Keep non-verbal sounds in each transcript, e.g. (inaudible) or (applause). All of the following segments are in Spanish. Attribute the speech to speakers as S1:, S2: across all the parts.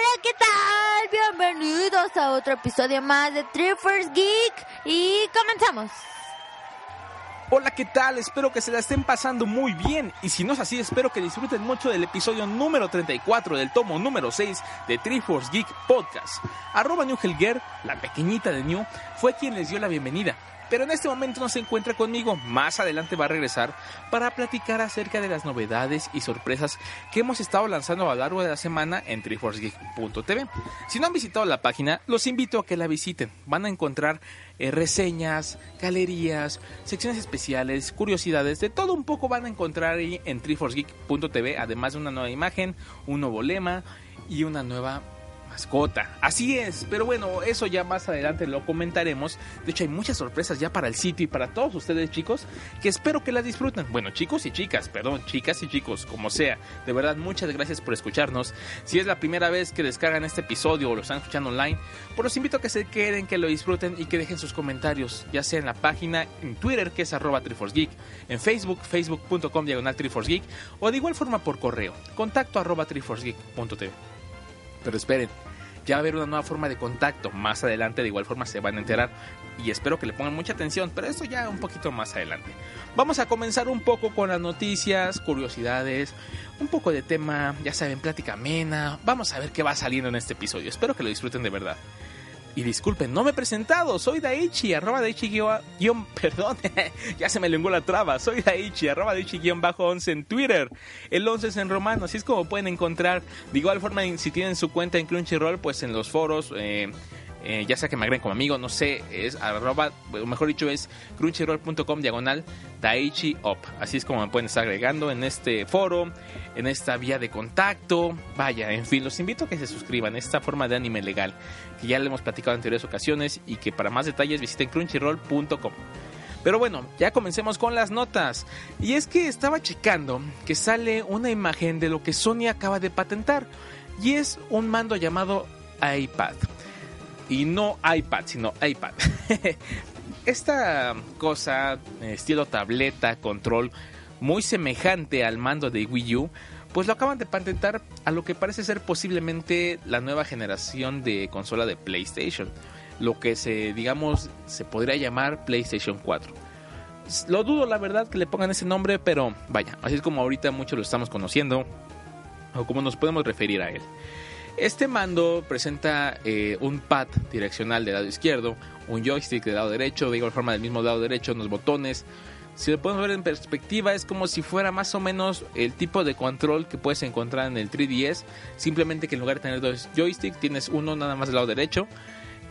S1: Hola, ¿qué tal? Bienvenidos a otro episodio más de Triffers Geek y comenzamos.
S2: Hola, ¿qué tal? Espero que se la estén pasando muy bien y si no es así, espero que disfruten mucho del episodio número 34 del tomo número 6 de Triforce Geek Podcast. Arroba New Helger, la pequeñita de New, fue quien les dio la bienvenida pero en este momento no se encuentra conmigo. Más adelante va a regresar para platicar acerca de las novedades y sorpresas que hemos estado lanzando a lo largo de la semana en triforcegeek.tv. Si no han visitado la página, los invito a que la visiten. Van a encontrar eh, reseñas, galerías, secciones especiales, curiosidades, de todo un poco van a encontrar ahí en triforcegeek.tv, además de una nueva imagen, un nuevo lema y una nueva mascota. Así es, pero bueno, eso ya más adelante lo comentaremos. De hecho, hay muchas sorpresas ya para el sitio y para todos ustedes, chicos, que espero que las disfruten. Bueno, chicos y chicas, perdón, chicas y chicos, como sea. De verdad, muchas gracias por escucharnos. Si es la primera vez que descargan este episodio o lo están escuchando online, pues los invito a que se queden, que lo disfruten y que dejen sus comentarios, ya sea en la página, en Twitter, que es arroba Geek, en Facebook, facebook.com diagonal Geek, o de igual forma por correo, contacto arroba triforcegeek.tv. Pero esperen, ya va a haber una nueva forma de contacto. Más adelante de igual forma se van a enterar y espero que le pongan mucha atención, pero esto ya un poquito más adelante. Vamos a comenzar un poco con las noticias, curiosidades, un poco de tema, ya saben, plática amena. Vamos a ver qué va saliendo en este episodio. Espero que lo disfruten de verdad. Y disculpen, no me he presentado, soy Daichi, arroba Daichi guion, perdón, (laughs) ya se me lenguó la traba, soy Daichi, arroba Daichi guion bajo 11 en Twitter, el 11 es en romano, así es como pueden encontrar, de igual forma si tienen su cuenta en Crunchyroll, pues en los foros, eh, eh, ya sea que me agreguen como amigo, no sé, es arroba, o mejor dicho es crunchyroll.com diagonal Daichi Up. Así es como me pueden estar agregando en este foro, en esta vía de contacto. Vaya, en fin, los invito a que se suscriban esta forma de anime legal que ya le hemos platicado en anteriores ocasiones y que para más detalles visiten crunchyroll.com. Pero bueno, ya comencemos con las notas. Y es que estaba checando que sale una imagen de lo que Sony acaba de patentar. Y es un mando llamado iPad y no iPad, sino iPad. (laughs) Esta cosa, estilo tableta, control, muy semejante al mando de Wii U, pues lo acaban de patentar a lo que parece ser posiblemente la nueva generación de consola de PlayStation, lo que se, digamos, se podría llamar PlayStation 4. Lo dudo, la verdad, que le pongan ese nombre, pero vaya, así es como ahorita muchos lo estamos conociendo, o como nos podemos referir a él. Este mando presenta eh, un pad direccional del lado izquierdo, un joystick del lado derecho, de igual forma del mismo lado derecho, unos botones. Si lo podemos ver en perspectiva, es como si fuera más o menos el tipo de control que puedes encontrar en el 3DS. Simplemente que en lugar de tener dos joysticks, tienes uno nada más del lado derecho.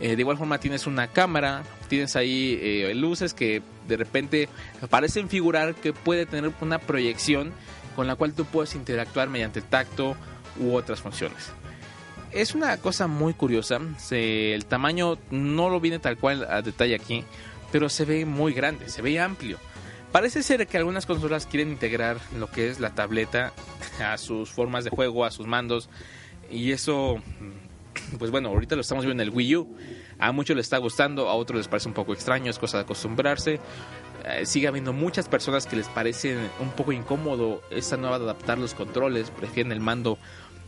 S2: Eh, de igual forma tienes una cámara, tienes ahí eh, luces que de repente parecen figurar que puede tener una proyección con la cual tú puedes interactuar mediante tacto u otras funciones es una cosa muy curiosa. el tamaño no lo viene tal cual a detalle aquí, pero se ve muy grande, se ve amplio. Parece ser que algunas consolas quieren integrar lo que es la tableta a sus formas de juego, a sus mandos. Y eso, pues bueno, ahorita lo estamos viendo en el Wii U. A muchos les está gustando, a otros les parece un poco extraño, es cosa de acostumbrarse. Eh, sigue habiendo muchas personas que les parece un poco incómodo esta nueva de adaptar los controles, prefieren el mando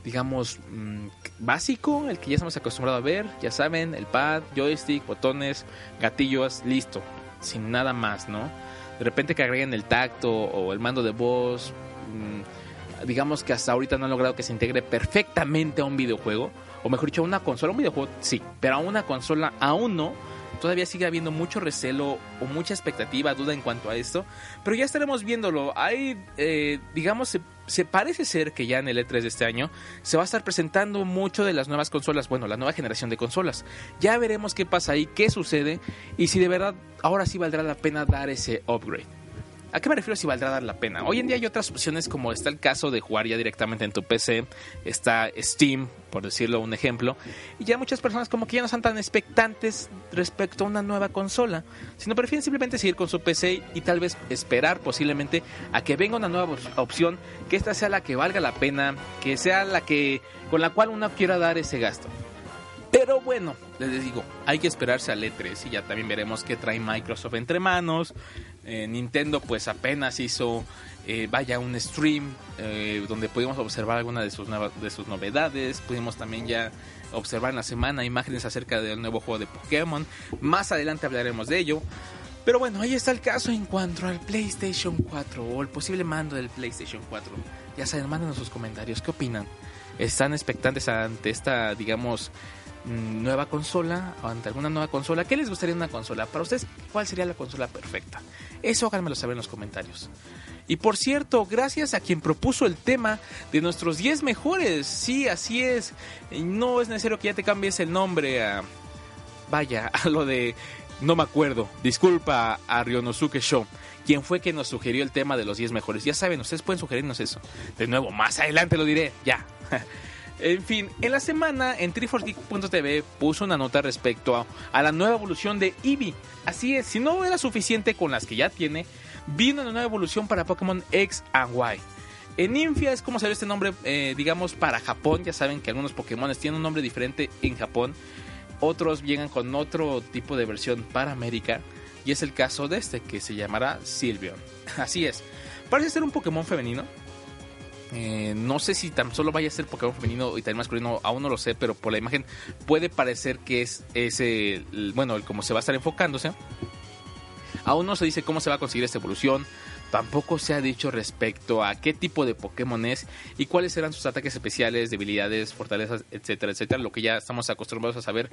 S2: digamos, mm, básico, el que ya estamos acostumbrados a ver, ya saben, el pad, joystick, botones, gatillos, listo, sin nada más, ¿no? De repente que agreguen el tacto o el mando de voz, mm, digamos que hasta ahorita no han logrado que se integre perfectamente a un videojuego, o mejor dicho, a una consola, un videojuego sí, pero a una consola aún no todavía sigue habiendo mucho recelo o mucha expectativa, duda en cuanto a esto, pero ya estaremos viéndolo. Hay, eh, digamos, se, parece ser que ya en el E3 de este año se va a estar presentando mucho de las nuevas consolas, bueno, la nueva generación de consolas. Ya veremos qué pasa ahí, qué sucede y si de verdad ahora sí valdrá la pena dar ese upgrade. ¿A qué me refiero si valdrá dar la pena? Hoy en día hay otras opciones como está el caso de jugar ya directamente en tu PC, está Steam, por decirlo un ejemplo, y ya muchas personas como que ya no están tan expectantes respecto a una nueva consola, sino prefieren simplemente seguir con su PC y tal vez esperar posiblemente a que venga una nueva opción, que esta sea la que valga la pena, que sea la que con la cual uno quiera dar ese gasto. Pero bueno, les digo, hay que esperarse al E3 y ya también veremos qué trae Microsoft entre manos. Eh, Nintendo pues apenas hizo, eh, vaya, un stream eh, donde pudimos observar algunas de sus, de sus novedades. Pudimos también ya observar en la semana imágenes acerca del nuevo juego de Pokémon. Más adelante hablaremos de ello. Pero bueno, ahí está el caso en cuanto al PlayStation 4 o el posible mando del PlayStation 4. Ya saben, mándenos sus comentarios. ¿Qué opinan? ¿Están expectantes ante esta, digamos, nueva consola o ante alguna nueva consola. ¿Qué les gustaría una consola? Para ustedes, ¿cuál sería la consola perfecta? Eso háganmelo saber en los comentarios. Y por cierto, gracias a quien propuso el tema de nuestros 10 mejores. Sí, así es. No es necesario que ya te cambies el nombre a... Vaya, (laughs) a lo de... No me acuerdo. Disculpa a Ryonosuke Show. Quien fue que nos sugirió el tema de los 10 mejores. Ya saben, ustedes pueden sugerirnos eso. De nuevo, más adelante lo diré. Ya. (laughs) En fin, en la semana en triforgeek.tv puso una nota respecto a, la nueva evolución de Eevee. Así es, si no era suficiente con las que ya tiene, vino una nueva evolución para Pokémon X and Y. En Infia es como ve este nombre, eh, digamos, para Japón. Ya saben que algunos Pokémon tienen un nombre diferente en Japón. Otros llegan con otro tipo de versión para América. Y es el caso de este, que se llamará Sylveon. (laughs) Así es. Parece ser un Pokémon femenino. Eh, no sé si tan solo vaya a ser Pokémon femenino y también masculino, aún no lo sé, pero por la imagen puede parecer que es ese, bueno, el se va a estar enfocándose. Aún no se dice cómo se va a conseguir esta evolución. Tampoco se ha dicho respecto a qué tipo de Pokémon es y cuáles serán sus ataques especiales, debilidades, fortalezas, etcétera, etcétera. Lo que ya estamos acostumbrados a saber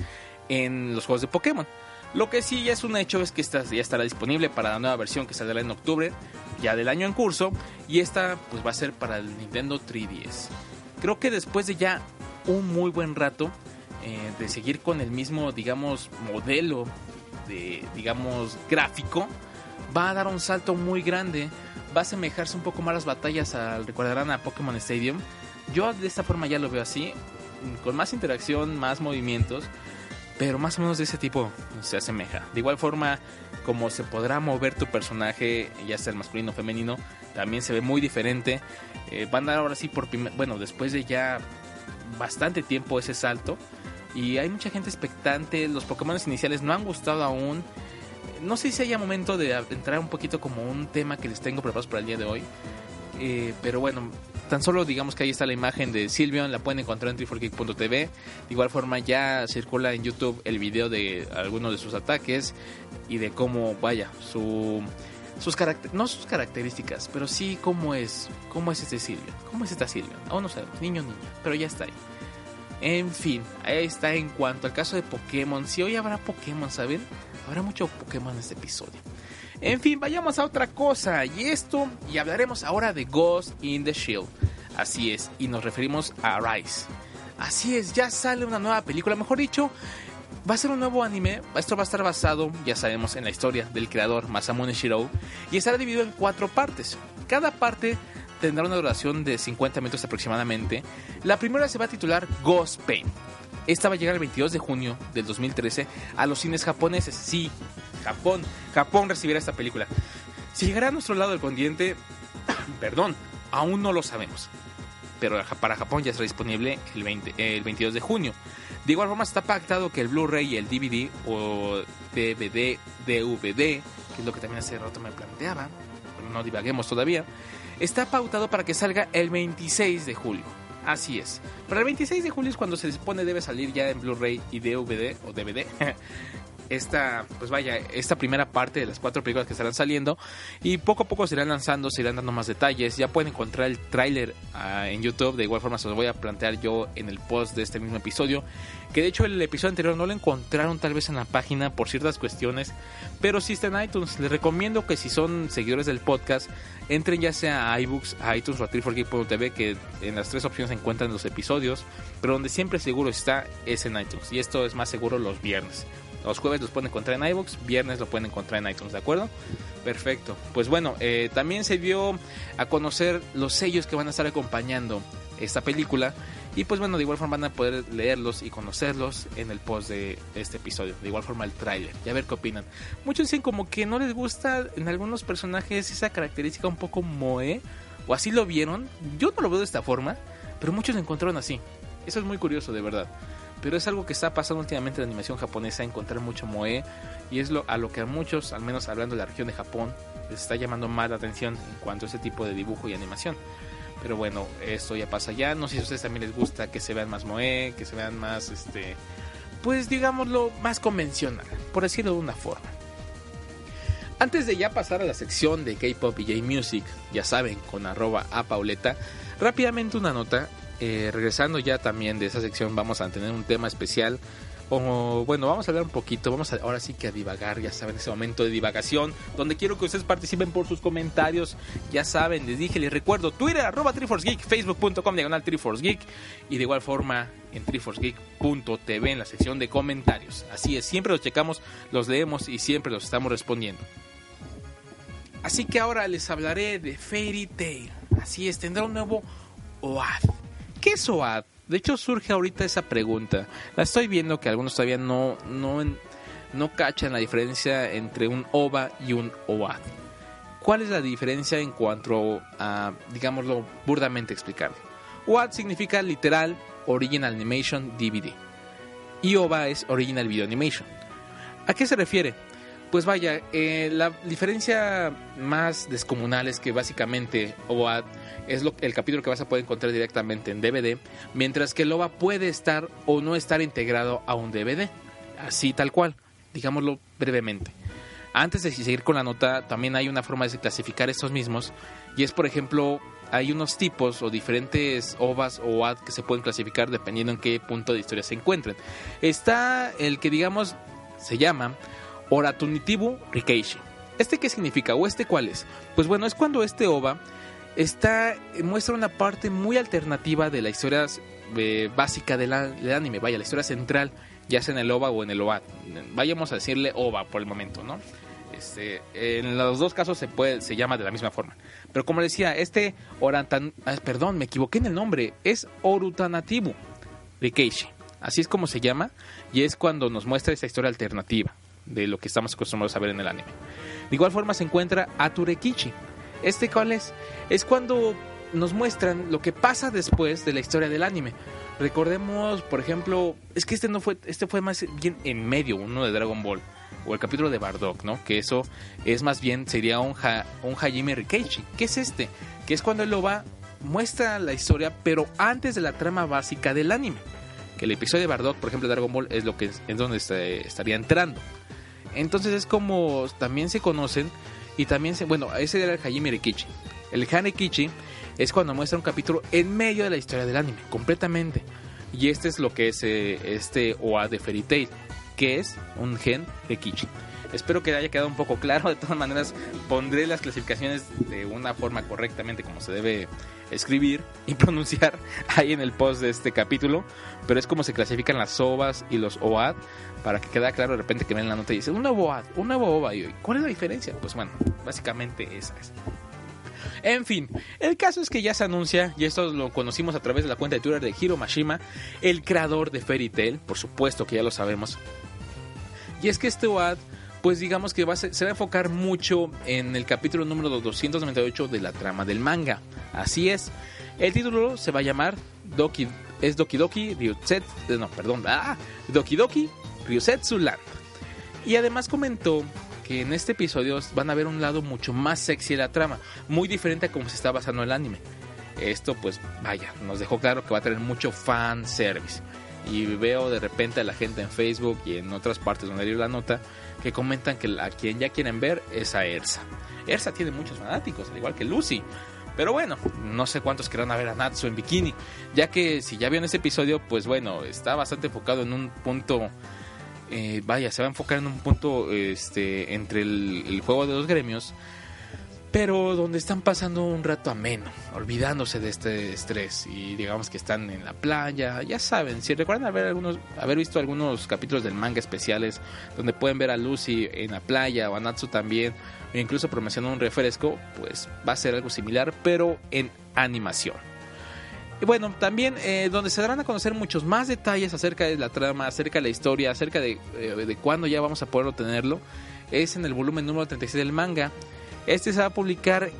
S2: en los juegos de Pokémon. Lo que sí es un hecho es que esta ya estará disponible para la nueva versión que saldrá en octubre, ya del año en curso, y esta pues va a ser para el Nintendo 3DS. Creo que después de ya un muy buen rato eh, de seguir con el mismo, digamos, modelo de, digamos, gráfico, va a dar un salto muy grande, va a asemejarse un poco más las batallas, al, recordarán a Pokémon Stadium. Yo de esta forma ya lo veo así, con más interacción, más movimientos pero más o menos de ese tipo se asemeja. De igual forma, como se podrá mover tu personaje, ya sea el masculino o femenino, también se ve muy diferente. Eh, van a dar ahora sí por bueno, después de ya bastante tiempo ese salto. Y hay mucha gente expectante. Los Pokémon iniciales no han gustado aún. No sé si haya momento de entrar un poquito como un tema que les tengo preparados para el día de hoy. Eh, pero bueno, tan solo digamos que ahí está la imagen de Silvion, la pueden encontrar en triforgeek.tv. De igual forma ya circula en YouTube el video de algunos de sus ataques y de cómo, vaya, su sus no sus características, pero sí cómo es, cómo es este Silvion, cómo es esta Silvion. Aún no sabemos, niño, niño, pero ya está ahí. En fin, ahí está en cuanto al caso de Pokémon. Si hoy habrá Pokémon, ¿saben? Habrá mucho Pokémon en este episodio. En fin, vayamos a otra cosa. Y esto, y hablaremos ahora de Ghost in the Shield. Así es, y nos referimos a Rise. Así es, ya sale una nueva película, mejor dicho, va a ser un nuevo anime. Esto va a estar basado, ya sabemos, en la historia del creador Masamune Shirou y estará dividido en cuatro partes. Cada parte tendrá una duración de 50 minutos aproximadamente. La primera se va a titular Ghost Pain. Esta va a llegar el 22 de junio del 2013 a los cines japoneses. Sí, Japón. Japón recibirá esta película. Si llegará a nuestro lado del continente, (coughs) perdón, aún no lo sabemos. Pero para Japón ya estará disponible el, 20, el 22 de junio. De igual forma está pactado que el Blu-ray y el DVD o DVD, DVD, que es lo que también hace rato me planteaba, no divaguemos todavía, está pautado para que salga el 26 de julio. Así es. Para el 26 de julio es cuando se supone debe salir ya en Blu-ray y DVD o DVD (laughs) esta, pues vaya, esta primera parte de las cuatro películas que estarán saliendo. Y poco a poco se irán lanzando, se irán dando más detalles. Ya pueden encontrar el tráiler ah, en YouTube, de igual forma se los voy a plantear yo en el post de este mismo episodio, que de hecho el episodio anterior no lo encontraron tal vez en la página por ciertas cuestiones, pero sí está en iTunes. Les recomiendo que si son seguidores del podcast, entren ya sea a iBooks, a iTunes o a TV que en las tres opciones se encuentran los episodios, pero donde siempre seguro está es en iTunes. Y esto es más seguro los viernes Los jueves los pueden encontrar en iVoox, viernes lo pueden encontrar en iTunes, ¿de acuerdo? Perfecto. Pues bueno, eh, también se dio a conocer los sellos que van a estar acompañando esta película. Y pues bueno, de igual forma van a poder leerlos y conocerlos en el post de este episodio. De igual forma el tráiler. Y a ver qué opinan. Muchos dicen como que no les gusta en algunos personajes esa característica un poco moe. O así lo vieron. Yo no lo veo de esta forma. Pero muchos lo encontraron así. Eso es muy curioso, de verdad. Pero es algo que está pasando últimamente en la animación japonesa, encontrar mucho moe. Y es lo, a lo que a muchos, al menos hablando de la región de Japón, les está llamando más la atención en cuanto a ese tipo de dibujo y animación. Pero bueno, esto ya pasa ya. No sé si a ustedes también les gusta que se vean más moe, que se vean más, este, pues digámoslo, más convencional, por decirlo de una forma. Antes de ya pasar a la sección de K-Pop y J-Music, ya saben, con arroba a Pauleta, rápidamente una nota eh, regresando ya también de esa sección, vamos a tener un tema especial. O, bueno, vamos a hablar un poquito, vamos ahora sí que a divagar, ya saben, ese momento de divagación, donde quiero que ustedes participen por sus comentarios, ya saben, les dije, les recuerdo, Twitter, arroba Geek, facebook.com, diagonal Geek, y de igual forma en triforcegeek.tv en la sección de comentarios. Así es, siempre los checamos, los leemos y siempre los estamos respondiendo. Así que ahora les hablaré de Fairy Tail. Así es, tendrá un nuevo OAD. ¿Qué es OAD? De hecho, surge ahorita esa pregunta. La estoy viendo que algunos todavía no, no, no cachan la diferencia entre un OVA y un OAD. ¿Cuál es la diferencia en cuanto a, digámoslo, burdamente explicar? OAD significa literal Original Animation DVD. Y OVA es Original Video Animation. ¿A qué se refiere? Pues vaya, eh, la diferencia más descomunal es que básicamente OVA es lo, el capítulo que vas a poder encontrar directamente en DVD, mientras que el OVA puede estar o no estar integrado a un DVD, así tal cual, digámoslo brevemente. Antes de seguir con la nota, también hay una forma de clasificar estos mismos, y es por ejemplo, hay unos tipos o diferentes OVAs o OAD que se pueden clasificar dependiendo en qué punto de historia se encuentren. Está el que digamos se llama Oratunitibu Rikeishi. ¿Este qué significa? ¿O este cuál es? Pues bueno, es cuando este OVA está, muestra una parte muy alternativa de la historia eh, básica del, anime, vaya, la historia central, ya sea en el OVA o en el OVA. Vayamos a decirle OVA por el momento, ¿no? Este, en los dos casos se puede se llama de la misma forma. Pero como decía, este Orantan, ah, perdón, me equivoqué en el nombre, es Orutanatibu Rikeishi. Así es como se llama y es cuando nos muestra esa historia alternativa de lo que estamos acostumbrados a ver en el anime. De igual forma se encuentra Aturekichi. ¿Este cuál es? Es cuando nos muestran lo que pasa después de la historia del anime. Recordemos, por ejemplo, es que este no fue, este fue más bien en medio, uno de Dragon Ball o el capítulo de Bardock, ¿no? Que eso es más bien sería un, un Hajime Rikeichi. ¿Qué es este? Que es cuando él va muestra la historia, pero antes de la trama básica del anime. Que el episodio de Bardock, por ejemplo, de Dragon Ball es lo que es, donde estaría entrando. Entonces es como también se conocen y también se, bueno, ese era el Hajime Rikichi. El Hanekichi es cuando muestra un capítulo en medio de la historia del anime, completamente. Y este es lo que es eh, este OA de Fairy Tail, que es un gen Rikichi. Espero que haya quedado un poco claro. De todas maneras, pondré las clasificaciones de una forma correctamente como se debe escribir y (laughs) pronunciar ahí en el post de este capítulo. Pero es como se clasifican las OVAs y los OAD para que quede claro de repente que ven la nota y dice un nuevo OAD, un nuevo OVA. Y ¿cuál es la diferencia? Pues bueno, básicamente esa es. En fin, el caso es que ya se anuncia, y esto lo conocimos a través de la cuenta de Twitter de Hiro Mashima, el creador de Fairy Tail, por supuesto que ya lo sabemos. Y es que este OAD pues digamos que va se, va a enfocar mucho en el capítulo número 298 de la trama del manga. Así es. El título se va a llamar Doki, es Doki Doki Ryuset, eh, no, perdón, ah, Doki Doki Ryusetsu Land. Y además comentó que en este episodio van a ver un lado mucho más sexy de la trama, muy diferente a cómo se está basando el anime. Esto pues vaya, nos dejó claro que va a tener mucho fan service. Y veo de repente a la gente en Facebook y en otras partes donde leí la nota que comentan que a quien ya quieren ver es a Ersa. Ersa tiene muchos fanáticos, al igual que Lucy. Pero bueno, no sé cuántos querrán ver a Natsu en bikini, ya que si ya vieron ese episodio, pues bueno, está bastante enfocado en un punto, eh, vaya, se va a enfocar en un punto este, entre el, juego de los gremios, pero donde están pasando un rato ameno, olvidándose de este estrés y digamos que están en la playa, ya saben, si recuerdan haber algunos haber visto algunos capítulos del manga especiales donde pueden ver a Lucy en la playa o a Natsu también, e incluso promocionando un refresco, pues va a ser algo similar, pero en animación. Y bueno, también eh, donde se darán a conocer muchos más detalles acerca de la trama, acerca de la historia, acerca de, eh, de cuándo ya vamos a poder obtenerlo, es en el volumen número 36 del manga. Este se va a publicar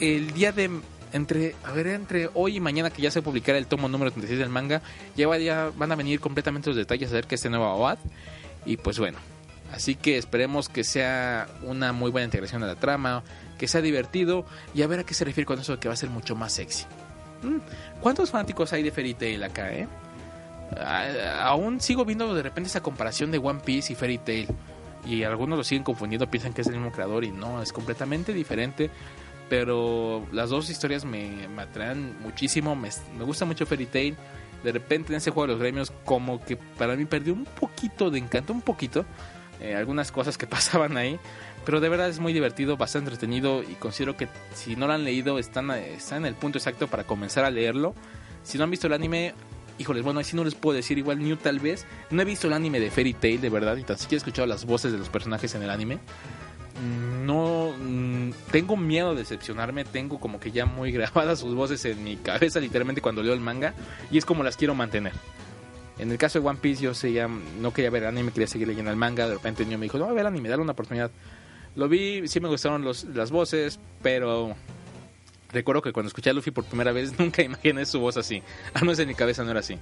S2: el día de entre a ver entre hoy y mañana que ya se publicará el tomo número 36 del manga, ya, ya van a venir completamente los detalles acerca de este nuevo abad y pues bueno, así que esperemos que sea una muy buena integración de la trama, que sea divertido y a ver a qué se refiere con eso de que va a ser mucho más sexy. Mm, ¿Cuántos fanáticos hay de Fairy Tail acá, eh? aún sigo viendo de repente esa comparación de One Piece y Fairy Tail y algunos lo siguen confundiendo, piensan que es el mismo creador y no, es completamente diferente. Pero las dos historias me, me atraen muchísimo, me, me, gusta mucho Fairy Tail. De repente en ese juego de los gremios como que para mí perdió un poquito de encanto, un poquito. Eh, algunas cosas que (laughs) pasaban ahí. Pero de verdad es muy divertido, bastante entretenido y considero que si no lo han leído están, están en el punto exacto para comenzar a leerlo. Si no han visto el anime, híjoles, bueno, así no les puedo decir, igual New tal vez. No he visto el anime de Fairy Tail, de verdad, y tan siquiera he escuchado las voces de los personajes en el anime. No, mm, tengo miedo de decepcionarme, tengo como que ya muy (laughs) grabadas sus voces en mi cabeza, literalmente cuando leo el manga, y es como las quiero mantener. En el caso de One Piece, yo ya no quería ver anime, quería seguir leyendo el manga. De repente el niño me dijo, no, a ver anime, dale una oportunidad. Lo vi, sí me gustaron los, las voces, pero recuerdo que cuando escuché a Luffy por primera vez (laughs) nunca imaginé su voz así. A no en mi cabeza no era así.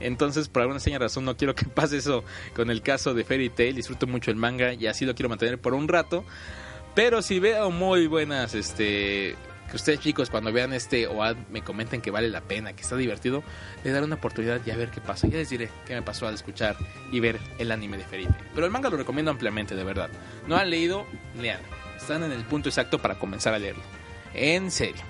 S2: Entonces, por alguna extraña razón, no quiero que (laughs) pase eso con el caso de Fairy Tail. Disfruto mucho el manga y así lo quiero mantener por un rato. Pero si veo muy buenas, este. Que ustedes chicos cuando vean este OAD me comenten que vale la pena, que está divertido, le daré una oportunidad y a ver qué pasa. Ya les diré qué me pasó al escuchar y ver el anime de Fairy Tail. Pero el manga lo recomiendo ampliamente, de verdad. No han leído, lean. Están en el punto exacto para comenzar a leerlo. En serio.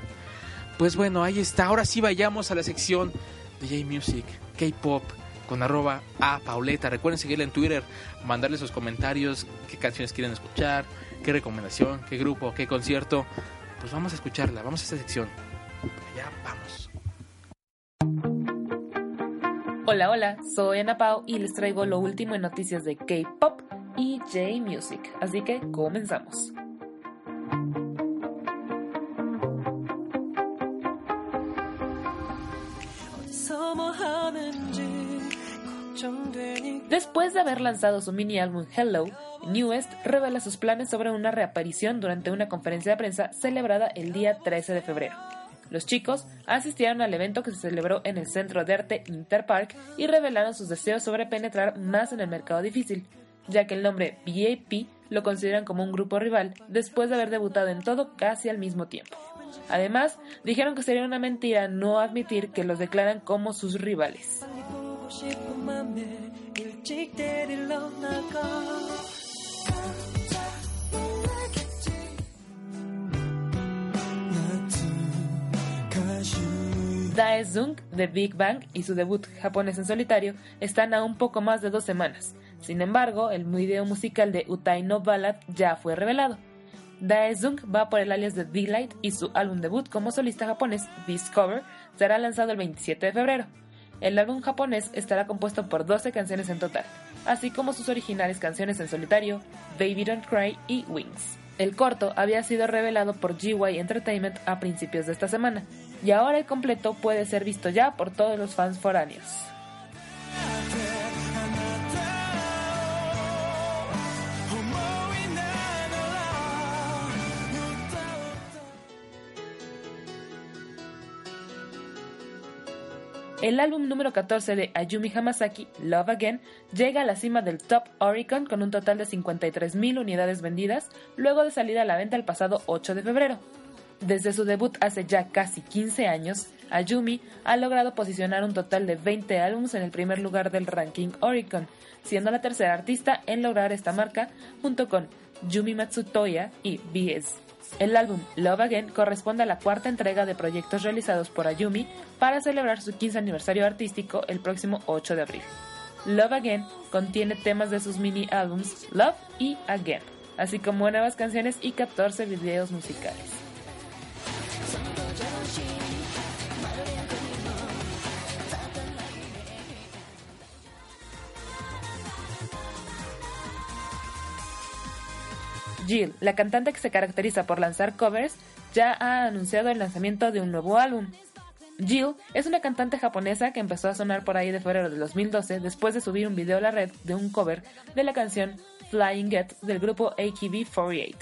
S2: Pues bueno, ahí está. Ahora sí vayamos a la sección de J-Music, K-Pop, con arroba a Pauleta. Recuerden seguirle en Twitter, mandarle sus comentarios, qué canciones quieren escuchar, qué recomendación, qué grupo, qué concierto. Pues vamos a escucharla, vamos a esta sección. Allá vamos.
S3: Hola, hola, soy Ana Pau y les traigo lo último en noticias de K-Pop y J-Music. Así que comenzamos. Después de haber lanzado su mini álbum Hello, Newest revela sus planes sobre una reaparición durante una conferencia de prensa celebrada el día 13 de febrero. Los chicos asistieron al evento que se celebró en el Centro de Arte Interpark y revelaron sus deseos sobre penetrar más en el mercado difícil, ya que el nombre VIP lo consideran como un grupo rival después de haber debutado en todo casi al mismo tiempo. Además, dijeron que sería una mentira no admitir que los declaran como sus rivales. Daezung de Big Bang y su debut japonés en solitario están a un poco más de dos semanas. Sin embargo, el video musical de Utai no Ballad ya fue revelado. Daezung va por el alias de D-Light y su álbum debut como solista japonés, Discover, será lanzado el 27 de febrero. El álbum japonés estará compuesto por 12 canciones en total, así como sus originales canciones en solitario, Baby Don't Cry y Wings. El corto había sido revelado por GY Entertainment a principios de esta semana, y ahora el completo puede ser visto ya por todos los fans foráneos. El álbum número 14 de Ayumi Hamasaki, Love Again, llega a la cima del Top Oricon con un total de 53.000 unidades vendidas, luego de salir a la venta el pasado 8 de febrero. Desde su debut hace ya casi 15 años, Ayumi ha logrado posicionar un total de 20 álbumes en el primer lugar del ranking Oricon, siendo la tercera artista en lograr esta marca junto con Yumi Matsutoya y BS. El álbum Love Again corresponde a la cuarta entrega de proyectos realizados por Ayumi para celebrar su 15 aniversario artístico el próximo 8 de abril. Love Again contiene temas de sus mini álbums Love y Again, así como nuevas canciones y 14 videos musicales. Jill, la cantante que se caracteriza por lanzar covers, ya ha anunciado el lanzamiento de un nuevo álbum. Jill es una cantante japonesa que empezó a sonar por ahí de febrero de 2012 después de subir un video a la red de un cover de la canción Flying Get del grupo AKB48.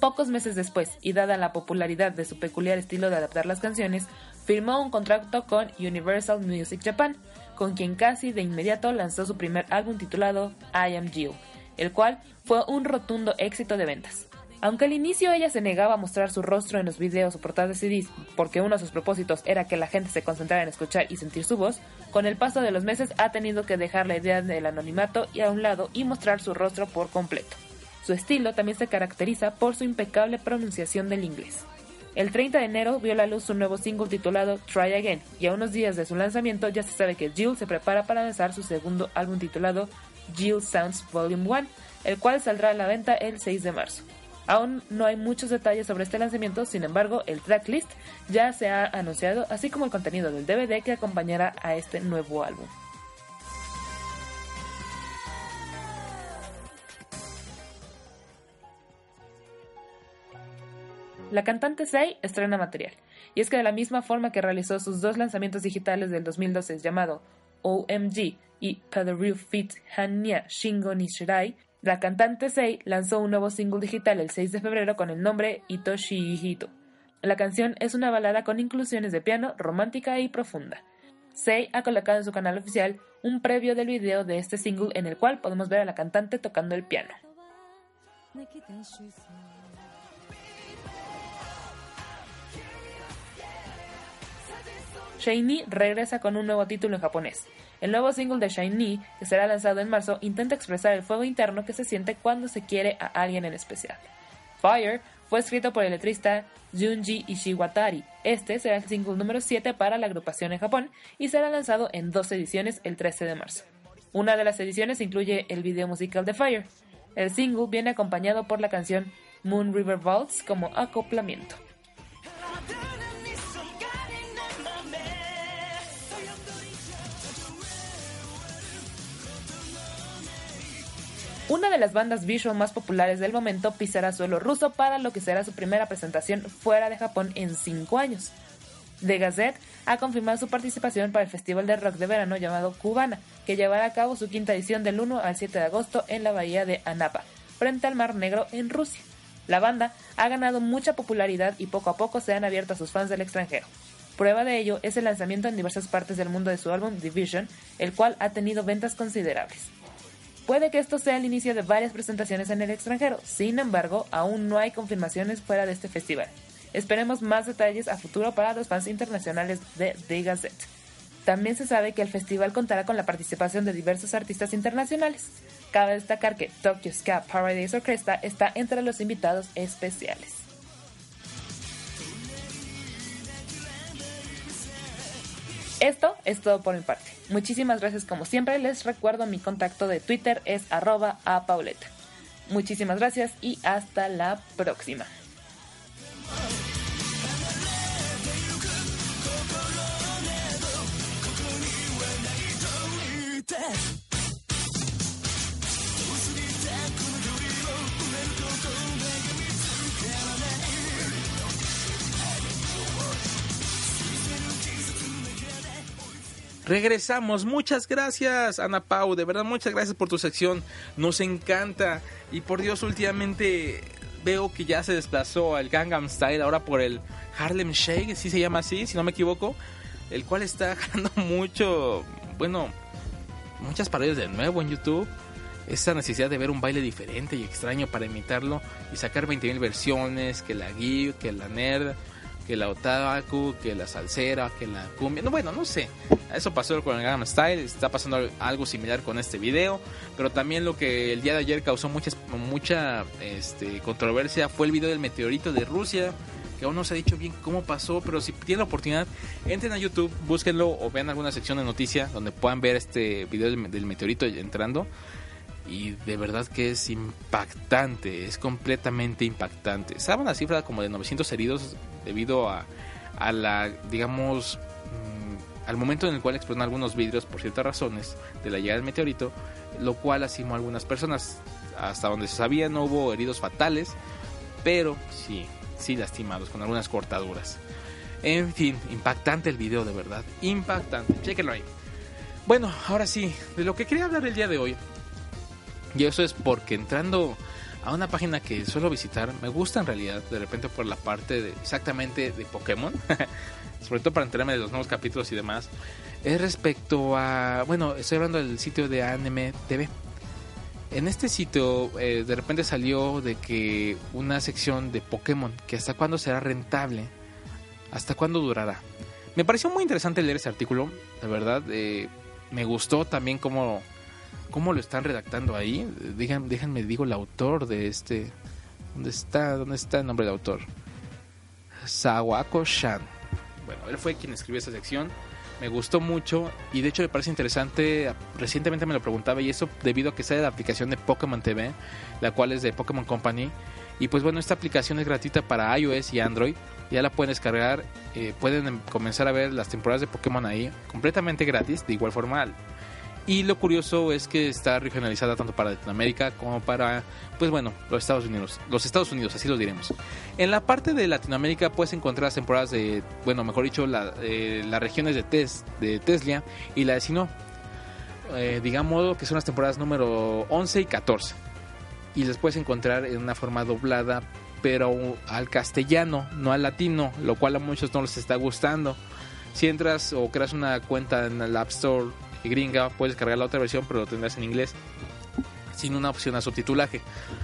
S3: Pocos meses después, y dada la popularidad de su peculiar estilo de adaptar las canciones, firmó un contrato con Universal Music Japan, con quien casi de inmediato lanzó su primer álbum titulado I Am Jill, el cual fue un rotundo éxito de ventas. Aunque al inicio ella se negaba a mostrar su rostro en los videos o portadas de CDs porque uno de sus propósitos era que la gente se concentrara en escuchar y sentir su voz, con el paso de los meses ha tenido que dejar la idea del anonimato y a un lado y mostrar su rostro por completo. Su estilo también se caracteriza por su impecable pronunciación del inglés. El 30 de enero vio la luz su nuevo single titulado Try Again, y a unos días de su lanzamiento ya se sabe que Jill se prepara para lanzar su segundo álbum titulado Jill Sounds Volume 1, el cual saldrá a la venta el 6 de marzo. Aún no hay muchos detalles sobre este lanzamiento, sin embargo, el tracklist ya se ha anunciado, así como el contenido del DVD que acompañará a este nuevo álbum. La cantante Sei estrena material, y es que de la misma forma que realizó sus dos lanzamientos digitales del 2012 llamado OMG y Fit Hanya Shingo Nishirai, la cantante Sei lanzó un nuevo single digital el 6 de febrero con el nombre Itoshi Hito. La canción es una balada con inclusiones de piano romántica y profunda. Sei ha colocado en su canal oficial un previo del video de este single en el cual podemos ver a la cantante tocando el piano. Shiny regresa con un nuevo título en japonés. El nuevo single de Shiny, que será lanzado en marzo, intenta expresar el fuego interno que se siente cuando se quiere a alguien en especial. Fire fue escrito por el letrista Junji Ishiwatari. Este será el single número 7 para la agrupación en Japón y será lanzado en dos ediciones el 13 de marzo. Una de las ediciones incluye el video musical de Fire. El single viene acompañado por la canción Moon River Waltz como acoplamiento. Una de las bandas visual más populares del momento pisará suelo ruso para lo que será su primera presentación fuera de Japón en cinco años. The Gazette ha confirmado su participación para el Festival de Rock de Verano llamado Cubana, que llevará a cabo su quinta edición del 1 al 7 de agosto en la bahía de Anapa, frente al Mar Negro en Rusia. La banda ha ganado mucha popularidad y poco a poco se han abierto a sus fans del extranjero. Prueba de ello es el lanzamiento en diversas partes del mundo de su álbum Division, el cual ha tenido ventas considerables. Puede que esto sea el inicio de varias presentaciones en el extranjero, sin embargo, aún no hay confirmaciones fuera de este festival. Esperemos más detalles a futuro para los fans internacionales de The Gazette. También se sabe que el festival contará con la participación de diversos artistas internacionales. Cabe destacar que Tokyo Ska Paradise Orchestra está entre los invitados especiales. Esto es todo por mi parte. Muchísimas gracias como siempre. Les recuerdo mi contacto de Twitter es arroba a Pauleta. Muchísimas gracias y hasta la próxima.
S2: Regresamos. Muchas gracias, Ana Pau. De verdad, muchas gracias por tu sección. Nos encanta. Y por Dios, últimamente veo que ya se desplazó al Gangnam Style ahora por el Harlem Shake, si se llama así, si no me equivoco. El cual está (laughs) ganando mucho, bueno, muchas parodias de nuevo en YouTube. Esa necesidad de ver un baile diferente y extraño para imitarlo y sacar 20.000 versiones, que la geek, que la nerd que la otaku, que la salsera, que la cumbia. No, bueno, no sé. Eso pasó con el Gangnam Style, está pasando algo similar con este video, pero también lo que el día de ayer causó mucha, este, controversia fue el video del meteorito de Rusia, que aún no se ha dicho bien cómo pasó, pero si tienen la oportunidad, entren a YouTube, búsquenlo o vean alguna sección de noticias donde puedan ver este video del meteorito entrando y de verdad que es impactante, es completamente impactante. Saben una cifra como de 900 heridos debido a, a la, digamos, mm, al momento en el cual explotan algunos vidrios por ciertas razones de la llegada del meteorito, lo cual lastimó a algunas personas. hasta donde se sabía no hubo heridos fatales, pero sí, sí lastimados, con algunas cortaduras. En fin, impactante el video de verdad, impactante, chequenlo ahí. Bueno, ahora sí, de lo que quería hablar el día de hoy, y eso es porque entrando a una página que suelo visitar, me gusta en realidad, de repente por la parte exactamente de Pokémon, (laughs) sobre todo para enterarme de los nuevos capítulos y demás, es respecto a, bueno, estoy hablando del sitio de Anime TV. En este sitio eh, de repente salió de que una sección de Pokémon, que hasta cuándo será rentable, hasta cuándo durará. Me pareció muy interesante leer ese artículo, de verdad. Eh, me gustó también cómo, cómo lo están redactando ahí. Déjenme, digo el autor de este. ¿Dónde está? ¿Dónde está el nombre del autor? Sawako Shan. Bueno, él fue quien escribió esa sección me gustó mucho y de hecho me parece interesante, recientemente me lo preguntaba y eso debido a que sale la aplicación de Pokémon TV, la cual es de Pokémon Company y pues bueno, esta aplicación es gratuita para iOS y Android, ya la pueden descargar, eh, pueden comenzar a ver las temporadas de Pokémon ahí completamente gratis, de igual forma y lo curioso es que está regionalizada tanto para Latinoamérica como para, pues bueno, los Estados Unidos. Los Estados Unidos, así lo diremos. En la parte de Latinoamérica puedes encontrar las temporadas de, bueno, mejor dicho, eh, las regiones de, Tes, de Tesla y la de Sinnoh. Eh, digamos que son las temporadas número 11 y 14. Y las puedes encontrar en una forma doblada, pero al castellano, no al latino, lo cual a muchos no les está gustando. Si entras o creas una cuenta en el App Store gringa, puedes cargar la otra versión, pero lo tendrás en inglés, sin una opción a subtitulaje.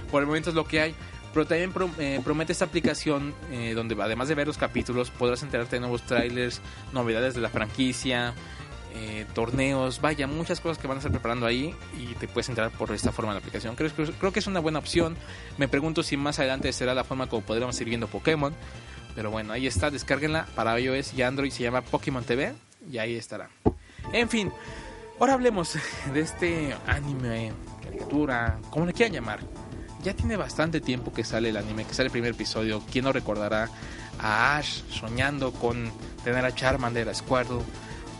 S2: Por el momento es lo que hay. Pero también eh, promete esta aplicación eh, donde además de ver los capítulos podrás enterarte de nuevos trailers, novedades de la franquicia, eh, torneos, vaya, muchas cosas que van a estar preparando ahí y te puedes entrar por esta forma de la aplicación. Creo, creo que es una buena opción. Me pregunto si más adelante será la forma como podremos ir viendo Pokémon. Pero bueno, ahí está, descárguenla para iOS y Android, se llama Pokémon TV y ahí estará. En fin, Ahora hablemos de este anime, caricatura, como le quieran llamar. Ya tiene bastante tiempo que sale el anime, que sale el primer episodio. ¿Quién no recordará a Ash soñando con tener a Charmander, a Squirtle,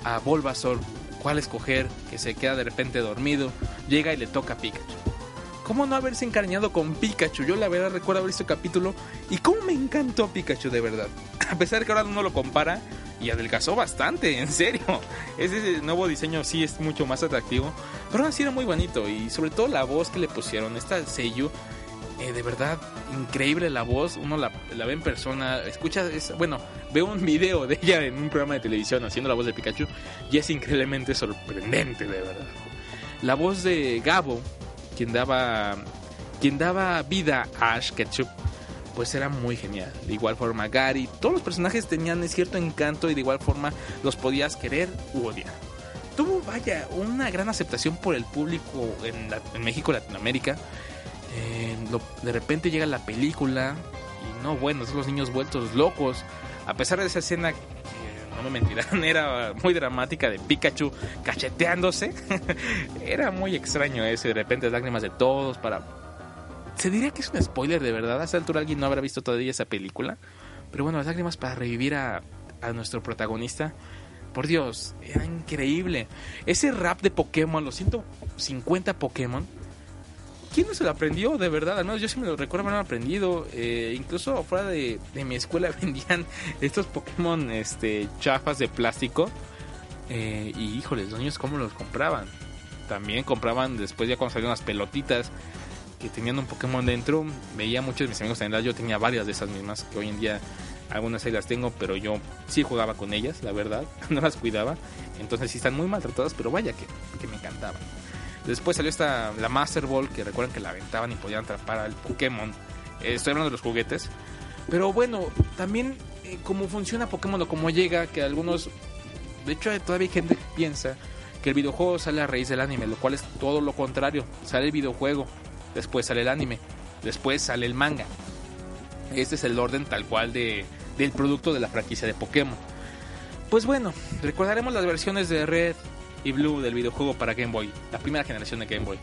S2: a Bulbasaur? ¿Cuál escoger? Que se queda de repente dormido. Llega y le toca a Pikachu. ¿Cómo no haberse encariñado con Pikachu? Yo la verdad recuerdo haber visto el capítulo y cómo me encantó Pikachu de verdad. (laughs) A pesar de que ahora uno lo compara y adelgazó bastante, en serio. Ese nuevo diseño sí es mucho más atractivo, pero ha sido muy bonito y sobre todo la voz que le pusieron, esta sello, eh, de verdad increíble la voz, uno la, ve en persona, escucha, bueno, ve un video de ella en un programa de televisión haciendo la voz de Pikachu y es increíblemente sorprendente, de verdad. La voz de Gabo, quien daba, quien daba vida a Ash Ketchum, pues era muy genial. De igual forma, Gary, todos los personajes tenían cierto encanto y de igual forma los podías querer u odiar. Tuvo, vaya, una gran aceptación por el público en, en México, Latinoamérica. Eh, de repente llega la película y no, bueno, son los niños vueltos locos. A pesar de esa escena que no me mentirán, (laughs) era muy dramática de Pikachu cacheteándose. (laughs) era muy extraño ese, de repente lágrimas de todos para se diría que es un spoiler de verdad. A esta altura alguien no habrá visto todavía esa película. Pero bueno, las lágrimas para revivir a, a nuestro protagonista. Por Dios, era increíble. Ese rap de Pokémon, los 150 Pokémon. ¿Quién no se lo aprendió de verdad? Al menos yo sí me lo recuerdo haberlo aprendido. Eh, incluso fuera de, de, mi escuela (laughs) vendían estos Pokémon este, chafas de plástico. Eh, y híjoles, los niños cómo los compraban. También compraban después ya cuando salieron las pelotitas que tenían un Pokémon dentro. Veía muchos de mis amigos en yo tenía varias de esas mismas, que hoy en día algunas ahí las tengo, pero yo sí jugaba con ellas, la verdad, (laughs) no las cuidaba. Entonces sí están muy maltratadas, pero vaya que, que me encantaban. Después salió esta, la Master Ball, que recuerdan que la aventaban y podían atrapar al Pokémon. Estoy hablando de los juguetes. Pero bueno, también eh, cómo funciona Pokémon o cómo llega, que algunos... De hecho, todavía hay gente que piensa que el videojuego sale a raíz del anime, lo cual es todo lo contrario. Sale el videojuego después sale el anime, después sale el manga. Este es el orden tal cual de, del producto de la franquicia de Pokémon. Pues bueno, recordaremos las versiones de Red y Blue del videojuego para Game Boy, la primera generación de Game Boy.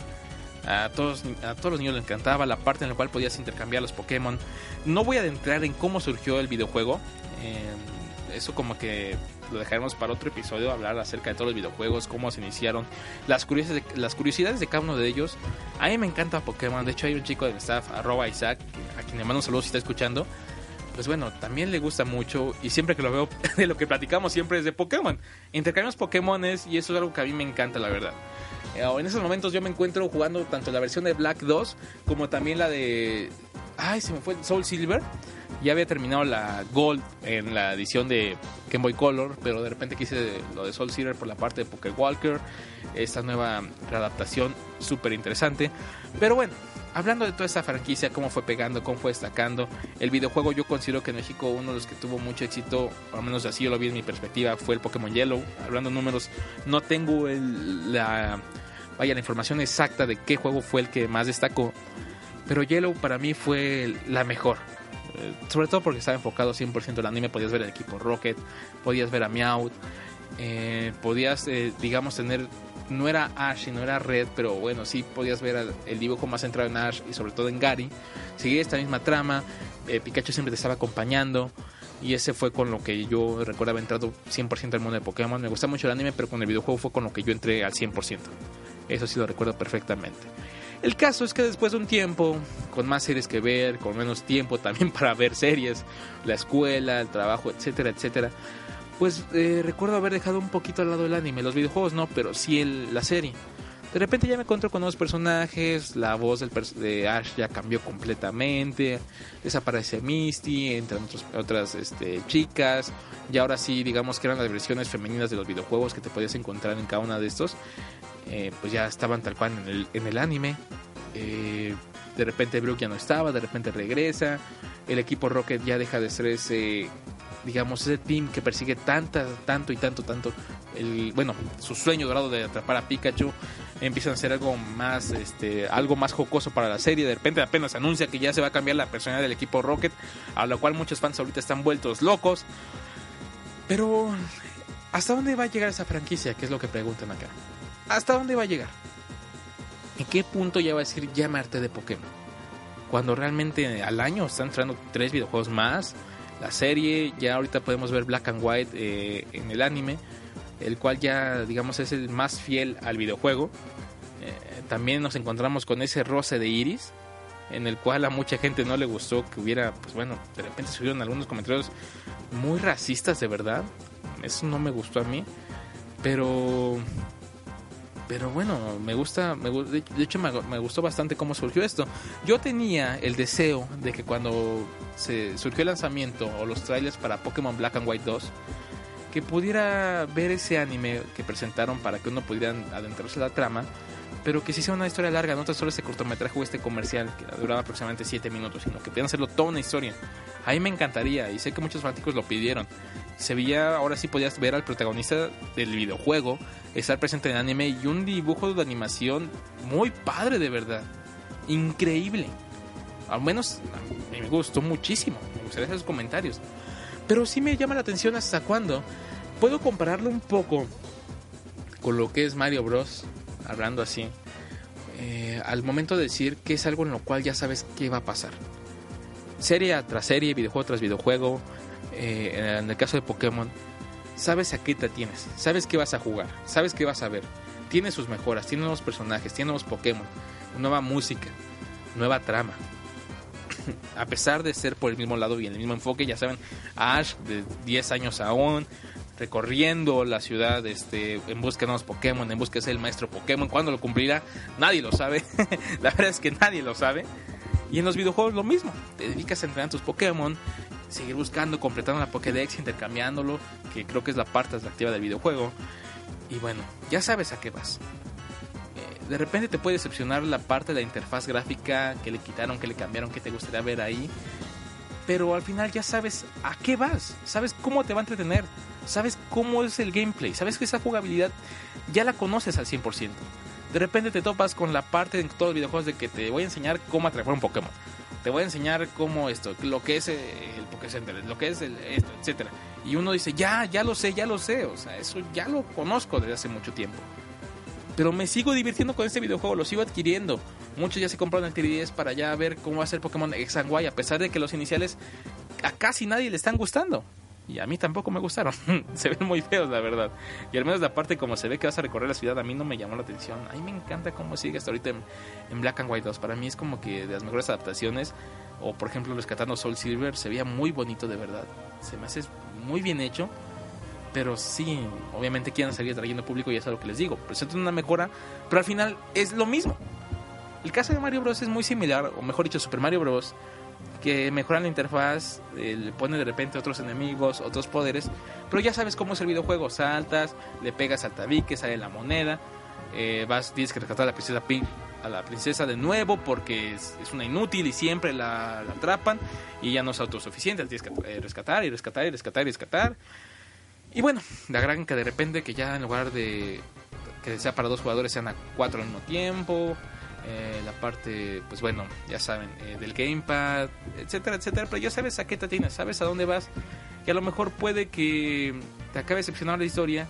S2: A todos, a todos los niños les encantaba la parte en la cual podías intercambiar los Pokémon. No voy a adentrar en cómo surgió el videojuego. Eh, eso como que lo dejaremos para otro episodio, hablar acerca de todos los videojuegos, cómo se iniciaron, las curiosidades de, las curiosidades de cada uno de ellos. A mí me encanta Pokémon, de hecho hay un chico del staff, arroba Isaac, a quien le mando un saludo si está escuchando. Pues bueno, también le gusta mucho y siempre que lo veo, (laughs) de lo que platicamos siempre es de Pokémon. Intercambiamos Pokémones y eso es algo que a mí me encanta, la verdad. Eh, en esos momentos yo me encuentro jugando tanto la versión de Black 2 como también la de... Ay, se me fue Soul Silver. Ya había terminado la Gold en la edición de Game Boy Color, pero de repente quise lo de Soul Silver por la parte de Poké Walker. Esta nueva readaptación súper interesante. Pero bueno, hablando de toda esta franquicia, cómo fue pegando, cómo fue destacando, el videojuego yo considero que en México uno de los que tuvo mucho éxito, al menos así yo lo vi en mi perspectiva, fue el Pokémon Yellow. Hablando de números, no tengo el, la, vaya, la información exacta de qué juego fue el que más destacó, pero Yellow para mí fue la mejor. Eh, sobre todo porque estaba enfocado 100% en el anime, podías ver el equipo Rocket, podías ver a Meowth, eh, podías, eh, digamos, tener no era Ash y no era Red, pero bueno, sí podías ver el dibujo más centrado en Ash y sobre todo en Gary. Seguía esta misma trama, eh, Pikachu siempre te estaba acompañando. Y ese fue con lo que yo recuerdo haber entrado 100% al mundo de Pokémon. Me gusta mucho el anime, pero con el videojuego fue con lo que yo entré al 100%. Eso sí lo recuerdo perfectamente. El caso es que después de un tiempo, con más series que ver, con menos tiempo también (laughs) para ver series, la escuela, el trabajo, etcétera, etcétera, pues eh, recuerdo haber dejado un poquito al lado el anime, los videojuegos no, pero sí el, la serie. De repente ya me encuentro con nuevos personajes, la voz del de Ash ya cambió completamente, desaparece Misty, entran otras este, chicas, y ahora sí, digamos que eran las versiones femeninas de los videojuegos que te podías encontrar en cada una de estos, eh, pues ya estaban tal cual en el, en el anime. Eh, de repente Brooke ya no estaba, de repente regresa, el equipo Rocket ya deja de ser ese digamos, ese team que persigue tanta, tanto y tanto, tanto, el, bueno, su sueño dorado de atrapar a Pikachu, empiezan a hacer algo más, este, algo más jocoso para la serie. De repente apenas anuncia que ya se va a cambiar la personalidad del equipo Rocket, a lo cual muchos fans ahorita están vueltos locos. Pero, ¿hasta dónde va a llegar esa franquicia? Que es lo que preguntan acá. ¿Hasta dónde va a llegar? ¿En qué punto ya va a decir llamarte de Pokémon? Cuando realmente al año están entrando tres videojuegos más, la serie, ya ahorita podemos ver Black and White eh, en el anime, el cual ya digamos es el más fiel al videojuego. Eh, también nos encontramos con ese roce de iris, en el cual a mucha gente no le gustó que hubiera, pues bueno, de repente subieron algunos comentarios muy racistas de verdad. Eso no me gustó a mí, pero pero bueno, me gusta, me, de hecho me, gustó bastante cómo surgió esto. Yo tenía el deseo de que cuando se surgió el lanzamiento o los trailers para Pokémon Black and White 2, que pudiera ver ese anime que presentaron para que uno pudiera adentrarse a la trama, pero que si sea una historia larga, no tan solo este cortometraje o este comercial que duraba aproximadamente 7 minutos, sino que pudieran hacerlo toda una historia. A mí me encantaría y sé que muchos fanáticos lo pidieron. Se veía, ahora sí podías ver al protagonista del videojuego estar presente en el anime y un dibujo de animación muy padre de verdad. Increíble. Al menos me gustó muchísimo. Me gustaría sus comentarios. Pero sí me llama la atención hasta cuándo. Puedo compararlo un poco con lo que es Mario Bros. Hablando así. Eh, al momento de decir que es algo en lo cual ya sabes qué va a pasar. Serie tras serie, videojuego tras videojuego. Eh, en el caso de Pokémon, sabes a qué te tienes, sabes qué vas a jugar, sabes qué vas a ver. Tiene sus mejoras, tiene nuevos personajes, tiene nuevos Pokémon, nueva música, nueva trama. a pesar de ser por el mismo lado y en el mismo enfoque, ya saben, Ash de 10 años aún, recorriendo la ciudad este, en busca de nuevos Pokémon, en busca de ser el maestro Pokémon. ¿Cuándo lo cumplirá? Nadie lo sabe. (laughs) la verdad es que nadie lo sabe. Y en los videojuegos lo mismo. Te dedicas a entrenar tus Pokémon, seguir buscando, completando la Pokédex, intercambiándolo, que creo que es la parte atractiva del videojuego. Y bueno, ya sabes a qué vas. Eh, de repente te puede decepcionar la parte de la interfaz gráfica que le quitaron, que le cambiaron, que te gustaría ver ahí. Pero al final ya sabes a qué vas, sabes cómo te va a entretener, sabes cómo es el gameplay, sabes que esa jugabilidad ya la conoces al 100%. De repente te topas con la parte en todos los videojuegos de que te voy a enseñar cómo atrapar un Pokémon te voy a enseñar cómo esto, lo que es el Pokécenter, lo que es el esto, etcétera. Y uno dice, ya, ya lo sé, ya lo sé, o sea, eso ya lo conozco desde hace mucho tiempo. Pero me sigo divirtiendo con este videojuego, lo sigo adquiriendo. Muchos ya se compraron el 3DS para ya ver cómo va a ser Pokémon X and Y, a pesar de que los iniciales a casi nadie le están gustando. Y a mí tampoco me gustaron. (laughs) se ven muy feos, la verdad. Y al menos la parte como se ve que vas a recorrer la ciudad, a mí no me llamó la atención. A mí me encanta cómo sigue hasta ahorita en, Black and White 2. Para mí es como que de las mejores adaptaciones. O por ejemplo, rescatando Soul Silver, se veía muy bonito de verdad. Se me hace muy bien hecho. Pero sí, obviamente quieren seguir trayendo público y es lo que les digo. Presentan una mejora, pero al final es lo mismo. El caso de Mario Bros. es muy similar, o mejor dicho, Super Mario Bros que mejoran la interfaz, eh, le pone de repente otros enemigos, otros poderes, pero ya sabes cómo es el videojuego, saltas, le pegas al tabique, sale la moneda, eh, vas, tienes que rescatar a la princesa a la princesa de nuevo porque es, una inútil y siempre la, atrapan y ya no es autosuficiente, tienes que eh, rescatar y rescatar y rescatar y rescatar. Y bueno, la gran que de repente que ya en lugar de que sea para dos jugadores sean a cuatro al mismo tiempo, eh, la parte, pues bueno, ya saben, eh, del gamepad, etcétera, etcétera, pero ya sabes a qué te tienes, sabes a dónde vas, que a lo mejor puede que te acabe decepcionando la historia,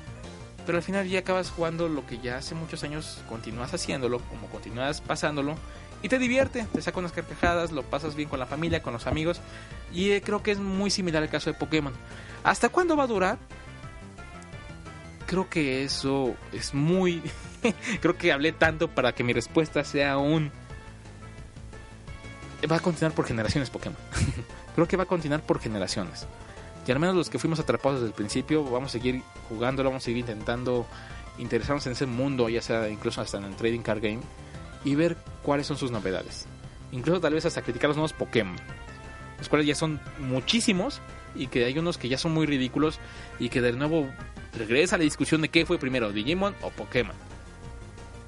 S2: pero al final ya acabas jugando lo que ya hace muchos años continúas haciéndolo, como continúas pasándolo, y te divierte, te saca unas carcajadas, lo pasas bien con la familia, con los amigos, y eh, creo que es muy similar al caso de Pokémon. ¿Hasta cuándo va a durar? Creo que eso es muy (laughs) Creo que hablé tanto para que mi respuesta sea un... Va a continuar por generaciones Pokémon. (laughs) Creo que va a continuar por generaciones. Y al menos los que fuimos atrapados desde el principio, vamos a seguir jugándolo, vamos a seguir intentando interesarnos en ese mundo, ya sea incluso hasta en el Trading Card Game, y ver cuáles son sus novedades. Incluso tal vez hasta criticar los nuevos Pokémon, los cuales ya son muchísimos y que hay unos que ya son muy ridículos y que de nuevo regresa a la discusión de qué fue primero, Digimon o Pokémon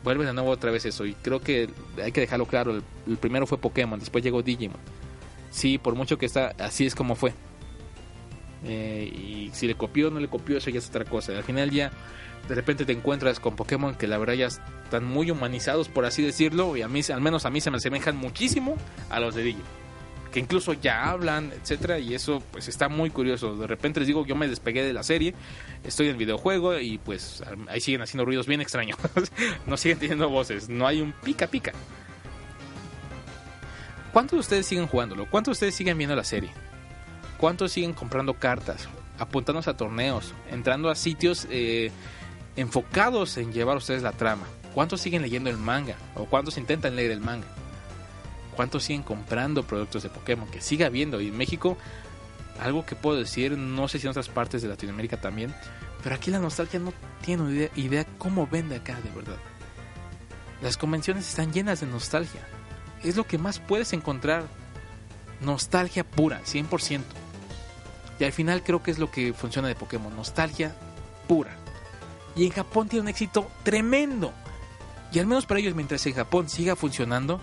S2: vuelve de nuevo otra vez eso. Y creo que hay que dejarlo claro. El, primero fue Pokémon, después llegó Digimon. Sí, por mucho que está, así es como fue. Eh, y si le copió o no le copió, eso ya es otra cosa. Al final ya de repente te encuentras con Pokémon que la verdad ya están muy humanizados, por así decirlo. Y a mí, al menos a mí se me asemejan muchísimo a los de Digimon que incluso ya hablan, etcétera, y eso pues está muy curioso. De repente les digo, yo me despegué de la serie, estoy en el videojuego y pues ahí siguen haciendo ruidos bien extraños. (laughs) no siguen teniendo voces, no hay un pica pica. ¿Cuántos de ustedes siguen jugándolo? ¿Cuántos de ustedes siguen viendo la serie? ¿Cuántos siguen comprando cartas, apuntándose a torneos, entrando a sitios eh, enfocados en llevar a ustedes la trama? ¿Cuántos siguen leyendo el manga? ¿O cuántos intentan leer el manga? Cuántos siguen comprando productos de Pokémon, que siga habiendo. Y en México, algo que puedo decir, no sé si en otras partes de Latinoamérica también, pero aquí la nostalgia no tiene idea, idea cómo vende acá de verdad. Las convenciones están llenas de nostalgia. Es lo que más puedes encontrar. Nostalgia pura, 100%. Y al final creo que es lo que funciona de Pokémon. Nostalgia pura. Y en Japón tiene un éxito tremendo. Y al menos para ellos, mientras en Japón siga funcionando,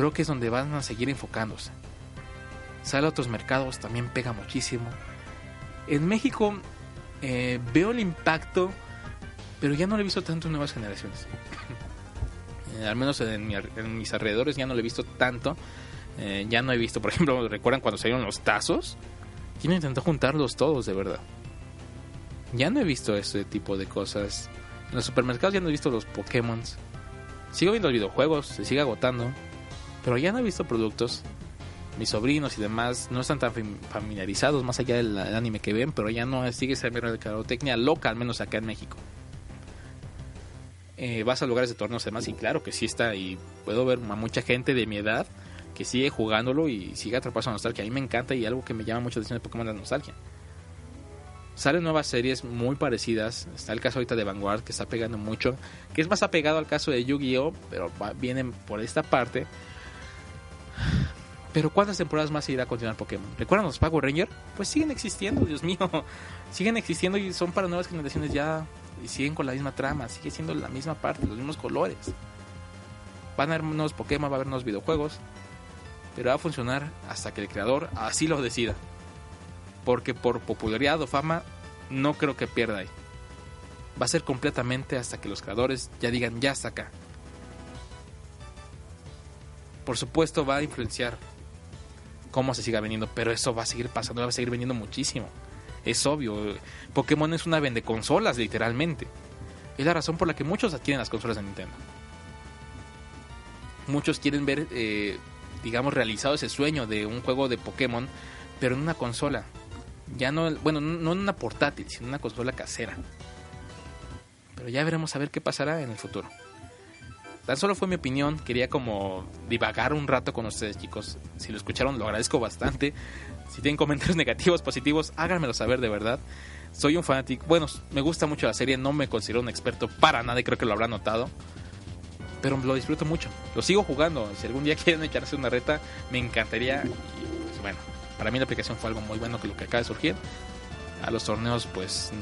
S2: creo que es donde van a seguir enfocándose. Sale a otros mercados, también pega muchísimo. En México eh, veo el impacto, pero ya no lo he visto tanto en nuevas generaciones. (laughs) Eh, al menos en, mis alrededores ya no lo he visto tanto. Eh, ya no he visto, por ejemplo, (laughs) ¿recuerdan cuando salieron los tazos? ¿Quién intentó juntarlos todos de verdad? Ya no he visto ese tipo de cosas. En los supermercados ya no he visto los Pokémon. Sigo viendo los videojuegos, se sigue agotando. Pero ya no he visto productos. Mis sobrinos y demás no están tan familiarizados más allá del, anime que ven, pero ya no sigue esa mercadotecnia loca, al menos acá en México. Eh, vas a lugares de torneos demás y claro que sí está y puedo ver a mucha gente de mi edad que sigue jugándolo y sigue atrapado a nostalgia. A mí me encanta y algo que me llama mucho la atención de Pokémon es la nostalgia. Salen nuevas series muy parecidas. Está el caso ahorita de Vanguard que está pegando mucho, que es más apegado al caso de Yu-Gi-Oh, pero vienen por esta parte. Pero ¿cuántas temporadas más irá a continuar Pokémon? ¿Recuerdan los Power Ranger? Pues siguen existiendo, Dios mío. (laughs) Siguen existiendo y son para nuevas generaciones ya. Y siguen con la misma trama, sigue siendo la misma parte, los mismos colores. Van a haber nuevos Pokémon, va a haber nuevos videojuegos. Pero va a funcionar hasta que el creador así lo decida. Porque por popularidad o fama, no creo que pierda ahí. Va a ser completamente hasta que los creadores ya digan, ya está acá por supuesto va a influenciar cómo se siga vendiendo, pero eso va a seguir pasando, va a seguir vendiendo muchísimo. Es obvio, Pokémon es una vende consolas, literalmente. Es la razón por la que muchos adquieren las consolas de Nintendo. Muchos quieren ver, eh, digamos, realizado ese sueño de un juego de Pokémon, pero en una consola. Ya no, bueno, no en una portátil, sino en una consola casera. Pero ya veremos a ver qué pasará en el futuro. Tan solo fue mi opinión, quería como divagar un rato con ustedes chicos. Si lo escucharon lo agradezco bastante. Si tienen comentarios (laughs) negativos, positivos, háganmelo saber de verdad. Soy un fanático, bueno, me gusta mucho la serie, no me considero un experto para nada y creo que lo habrá notado. Pero lo disfruto mucho, lo sigo jugando. Si algún día (laughs) quieren echarse una reta, me encantaría. Y pues, bueno, para mí la aplicación fue algo muy bueno que lo que acaba de surgir. A los torneos, pues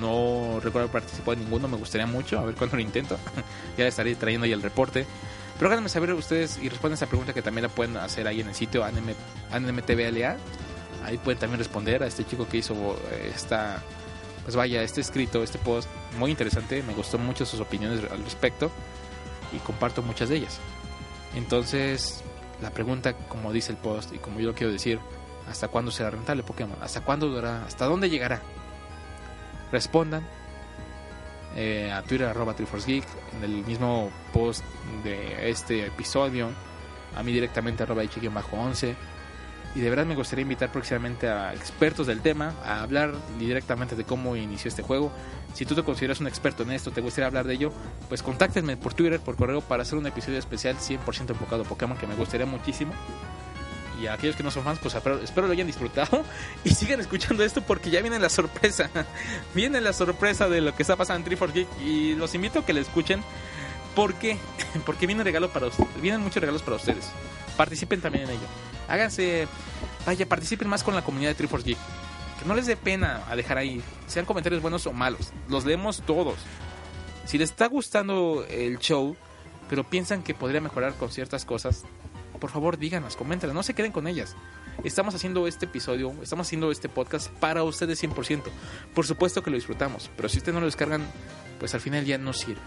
S2: no recuerdo participar en ninguno, me gustaría mucho, a ver cuándo lo intento. (laughs) ya estaré trayendo ahí el reporte. Pero háganme saber ustedes y respondan esa pregunta que también la pueden hacer ahí en el sitio ANMTVLA. Ahí pueden también responder a este chico que hizo eh, esta, pues vaya, este escrito, este post muy interesante. Me gustó mucho sus opiniones al respecto y comparto muchas de ellas. Entonces, la pregunta, como dice el post y como yo lo quiero decir, ¿hasta cuándo será rentable Pokémon? ¿Hasta cuándo durará? ¿Hasta dónde llegará? Respondan eh, a Twitter arroba Geek en el mismo post de este episodio, a mí directamente arroba bajo 11 y de verdad me gustaría invitar próximamente a expertos del tema a hablar directamente de cómo inició este juego. Si tú te consideras un experto en esto, te gustaría hablar de ello, pues contáctenme por Twitter, por correo para hacer un episodio especial 100% enfocado a Pokémon que me gustaría muchísimo. Y a aquellos que no son fans, pues espero, lo hayan disfrutado (laughs) y sigan escuchando esto porque ya viene la sorpresa. (laughs) viene la sorpresa de lo que está pasando en Triforce Geek y los invito a que le escuchen. ¿Por qué? (laughs) Porque viene regalo para vienen muchos regalos para ustedes. Participen también en ello háganse, vaya, participen más con la comunidad de Triforce Geek. Que no les dé pena a dejar ahí, sean comentarios buenos o malos, los leemos todos. Si les está gustando el show, pero piensan que podría mejorar con ciertas cosas, por favor díganos, comenten, no se queden con ellas. Estamos haciendo este episodio, estamos haciendo este podcast para ustedes 100%. Por supuesto que lo disfrutamos, pero si ustedes no lo descargan, pues al final ya no sirve.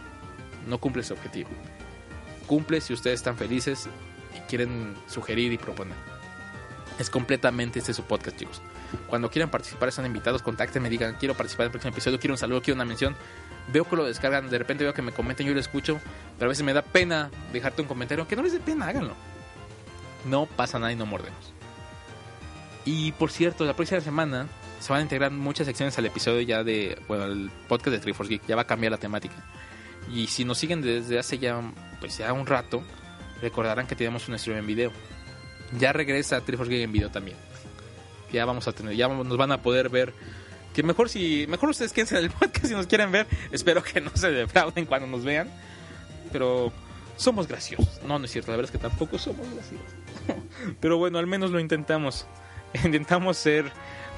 S2: No cumple su objetivo. Cumple si ustedes están felices y quieren sugerir y proponer. Es completamente este su podcast, chicos. Cuando quieran participar, están invitados, contáctenme, digan, quiero participar en el próximo episodio, quiero un saludo, quiero una mención. Veo que lo descargan, de repente veo que me comenten, yo lo escucho, pero a veces me da pena dejarte un comentario. Que no les dé pena, háganlo. No pasa nada y no mordemos. Y por cierto, la próxima semana se van a integrar muchas secciones al episodio ya de, bueno, el podcast de Triforce Geek, ya va a cambiar la temática. Y si nos siguen desde hace ya, pues ya un rato, recordarán que tenemos un stream en video. Ya regresa Triforce Game en video también. Ya vamos a tener, ya nos van a poder ver. Que mejor si, mejor ustedes quédense en el (laughs) podcast si nos quieren ver. Espero que no se defrauden cuando nos vean. Pero somos graciosos. No, no es cierto, la verdad es que tampoco somos graciosos. (laughs) Pero bueno, al menos lo intentamos. (laughs) Intentamos ser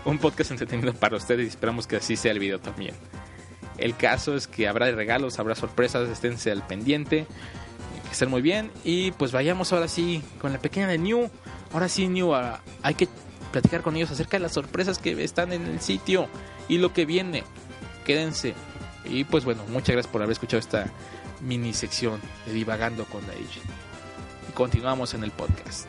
S2: un podcast entretenido para ustedes y esperamos que así sea el video también. El caso es que habrá regalos, habrá sorpresas, esténse al pendiente estar muy bien. Y pues vayamos ahora sí con la pequeña de New. Ahora sí, New, hay que platicar con ellos acerca de las sorpresas que están en el sitio y lo que viene. Quédense. Y pues bueno, muchas gracias por haber escuchado esta mini sección de Divagando con la Y continuamos en el podcast.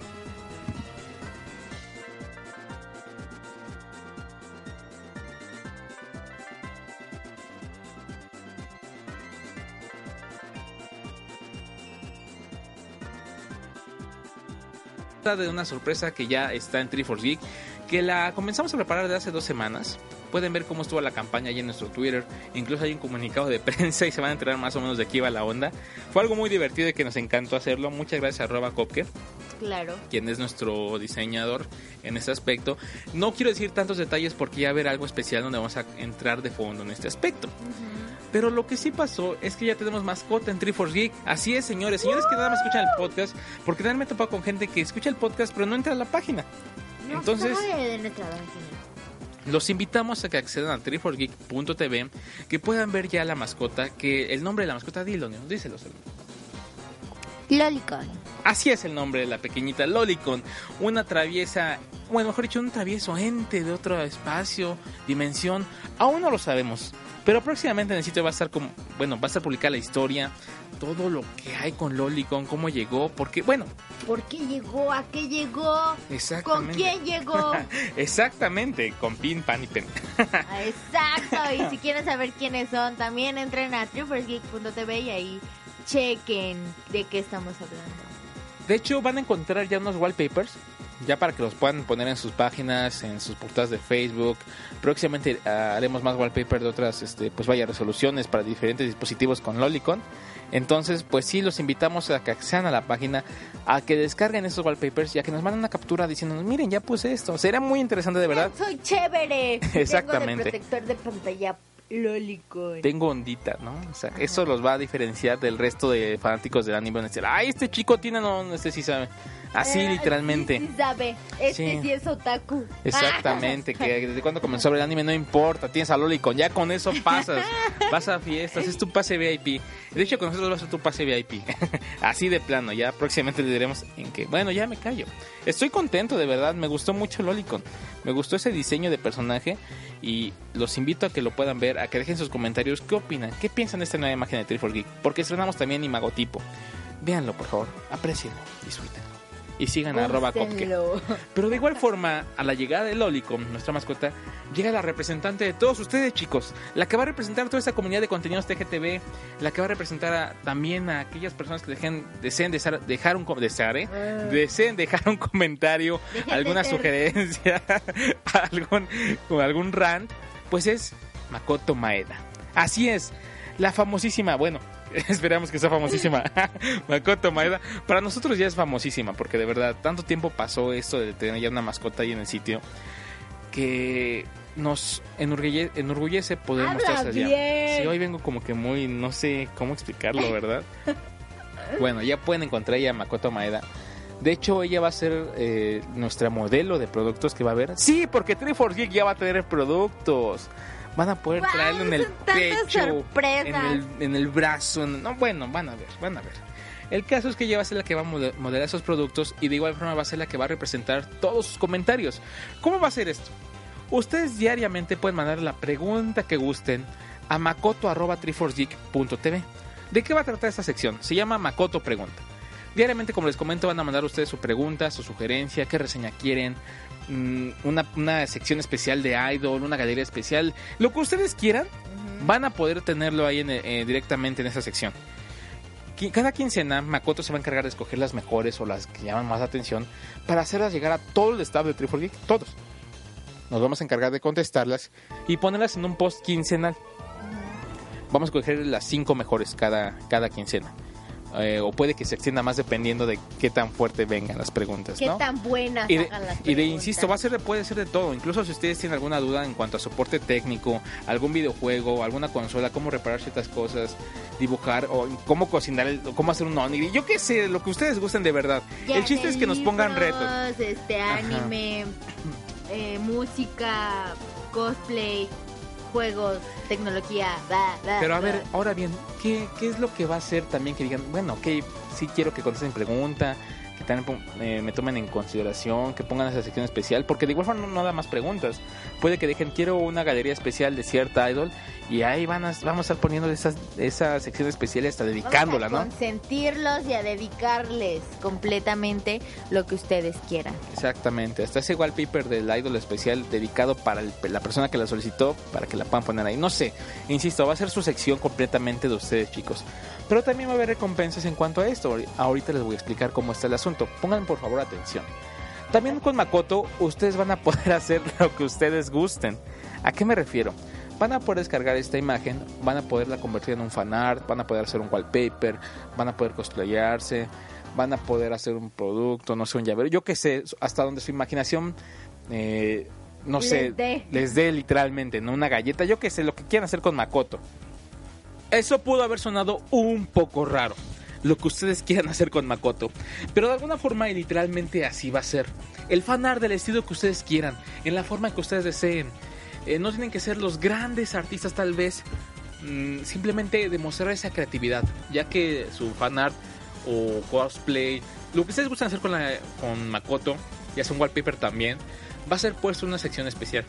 S2: de una sorpresa que ya está en Triforce Geek, que la comenzamos a preparar de hace dos semanas. Pueden ver cómo estuvo la campaña ahí en nuestro Twitter. Incluso hay un comunicado de (laughs) prensa y se van a enterar más o menos de qué iba la onda. Fue algo muy divertido y que nos encantó hacerlo. Muchas gracias a Roba Kopker.
S1: Claro.
S2: Quien es nuestro diseñador en este aspecto. No quiero decir tantos detalles porque ya ver algo especial donde vamos a entrar de fondo en este aspecto. Pero lo que sí pasó es que ya tenemos mascota en Triforce Geek. Así es, señores. Señores que nada más escuchan el podcast. Porque también me he topado con gente que escucha el podcast pero no entra a la página. Entonces... Los invitamos a que accedan a triforgeek.tv, que puedan ver ya la mascota, que el nombre de la mascota, dilo, ¿no? díselo.
S1: Lolicon.
S2: Así es el nombre de la pequeñita Lolicon, una traviesa, bueno, mejor dicho, un travieso ente de otro espacio, dimensión, aún no lo sabemos. Pero próximamente en el sitio va a estar como, bueno, va a estar publicada la historia, todo lo que hay con Lolicon, cómo llegó, porque, bueno.
S1: ¿Por qué llegó? ¿A qué llegó?
S2: Exactamente.
S1: ¿Con quién llegó? (laughs)
S2: Exactamente, con Pin, Pan y Pen.
S1: Exacto, y (laughs) si quieren saber quiénes son, también entren a trifersgeek.tv y ahí chequen de qué estamos hablando.
S2: De hecho, van a encontrar ya unos wallpapers ya para que los puedan poner en sus páginas, en sus portadas de Facebook. Próximamente ah, haremos más wallpaper de otras, este, pues vaya, resoluciones para diferentes dispositivos con Lolicon. Entonces, pues sí, los invitamos a que accedan a la página, a que descarguen esos wallpapers y a que nos manden una captura diciéndonos, miren, ya puse esto. Será muy interesante de verdad.
S1: Soy chévere. (laughs)
S2: Exactamente.
S1: Tengo protector de pantalla Lolicon.
S2: Tengo ondita, ¿no? O sea, eso los va a diferenciar del resto de fanáticos del anime. Van a decir, ay, este chico tiene, no, no sé si sabe. Así
S1: Eh,
S2: literalmente.
S1: Sí, sí sabe. Este
S2: Sí.
S1: sí, es otaku.
S2: Exactamente, (laughs) que desde cuando comenzó el anime no importa, tienes a Lolicon, ya con eso pasas, (laughs) vas a fiestas, es tu pase VIP. De hecho, con nosotros va a tu pase VIP. (laughs) Así de plano, ya próximamente le diremos en que, bueno, ya me callo. Estoy contento, de verdad, me gustó mucho Lolicon. Me gustó ese diseño de personaje y los invito a que lo puedan ver, a que dejen sus comentarios, qué opinan, qué piensan de esta nueva imagen de Triforce Geek, porque estrenamos también Imagotipo. Véanlo, por favor, aprecienlo, disfrútenlo. Y sigan a arroba Copke. Pero de igual forma, a la llegada de Lolicon, nuestra mascota, llega la representante de todos ustedes, chicos. La que va a representar toda esta comunidad de contenidos TGTV. La que va a representar a- también a aquellas personas que dejen, deseen dejar, dejar un, desear, ¿eh? deseen dejar un comentario, alguna sugerencia, (laughs) algún, algún rant. Pues es Makoto Maeda. Así es, la famosísima, bueno, (laughs) esperamos que sea famosísima, (laughs) Makoto Maeda. Para nosotros ya es famosísima, porque de verdad, tanto tiempo pasó esto de tener ya una mascota ahí en el sitio, que nos enorgulle- enorgullece poder
S1: Habla
S2: mostrarse allá. Sí, hoy vengo como que muy, no sé cómo explicarlo, ¿verdad? (laughs) bueno, ya pueden encontrar ya a Makoto Maeda. De hecho, ella va a ser eh, nuestra modelo de productos que va a haber. Sí, porque Triforce Geek ya va a tener productos. Van a poder traerlo en el pecho, en el, en el brazo. en- no, bueno, van a ver, van a ver. El caso es que ella va a ser la que va a mode- modelar esos productos y de igual forma va a ser la que va a representar todos sus comentarios. ¿Cómo va a ser esto? Ustedes diariamente pueden mandar la pregunta que gusten a makoto.triforcegeek.tv. ¿De qué va a tratar esta sección? Se llama Makoto Pregunta. Diariamente, como les comento, van a mandar ustedes su pregunta, su sugerencia, qué reseña quieren, mm, una, una sección especial de idol, una galería especial, lo que ustedes quieran, van a poder tenerlo ahí en, eh, directamente en esa sección. Cada quincena, Makoto se va a encargar de escoger las mejores o las que llaman más atención para hacerlas llegar a todo el staff de Triforce Geek, todos. Nos vamos a encargar de contestarlas y ponerlas en un post quincenal. Vamos a escoger las cinco mejores cada, cada quincena. Eh, o puede que se extienda más dependiendo de qué tan fuerte vengan las preguntas.
S1: Qué
S2: ¿no?
S1: tan buenas
S2: Y de,
S1: hagan las
S2: y de, insisto, va a ser de, puede ser de todo. Incluso si ustedes tienen alguna duda en cuanto a soporte técnico, algún videojuego, alguna consola, cómo reparar ciertas cosas, dibujar o cómo cocinar, el- o cómo hacer un onigiri, yo qué sé, lo que ustedes gusten de verdad.
S1: Ya
S2: el chiste es que nos pongan
S1: libros,
S2: retos.
S1: Este, anime, eh, música, cosplay, juegos, tecnología, bla, bla,
S2: Pero a
S1: bla.
S2: ver, ahora bien, ¿qué, ¿qué es lo que va a hacer también que digan, bueno, ok, sí quiero que contesten pregunta, que también eh, me tomen en consideración, que pongan esa sección especial, porque de igual forma no, no da más preguntas. Puede que dejen, quiero una galería especial de cierta idol, y ahí van a, vamos a estar poniendo esas, esa sección especial hasta dedicándola,
S1: Vamos a
S2: ¿no?
S1: consentirlos y a dedicarles completamente lo que ustedes quieran.
S2: Exactamente, hasta ese wallpaper del idol especial dedicado para el- la persona que la solicitó, para que la puedan poner ahí. No sé, insisto, va a ser su sección completamente de ustedes, chicos. Pero también va a haber recompensas en cuanto a esto. Ahorita les voy a explicar cómo está el asunto. Pongan por favor atención. También con Makoto, ustedes van a poder (laughs) hacer lo que ustedes gusten. ¿A qué me refiero? Van a poder descargar esta imagen, van a poderla convertir en un fanart, van a poder hacer un wallpaper, van a poder cosplayarse, van a poder hacer un producto, no sé, un llavero, yo qué sé, hasta donde su imaginación, eh, no
S1: Les
S2: sé, les dé literalmente, ¿no? Una galleta, yo qué sé, lo que quieran hacer con Makoto. Eso pudo haber sonado un poco raro, lo que ustedes quieran hacer con Makoto, pero de alguna forma y literalmente así va a ser. El fanart del estilo que ustedes quieran, en la forma que ustedes deseen. Eh, no tienen que ser los grandes artistas tal vez, mm, simplemente demostrar esa creatividad, ya que su fanart o cosplay, lo que ustedes gustan hacer con, la, con Makoto, ya sea un wallpaper también, va a ser puesto en una sección especial,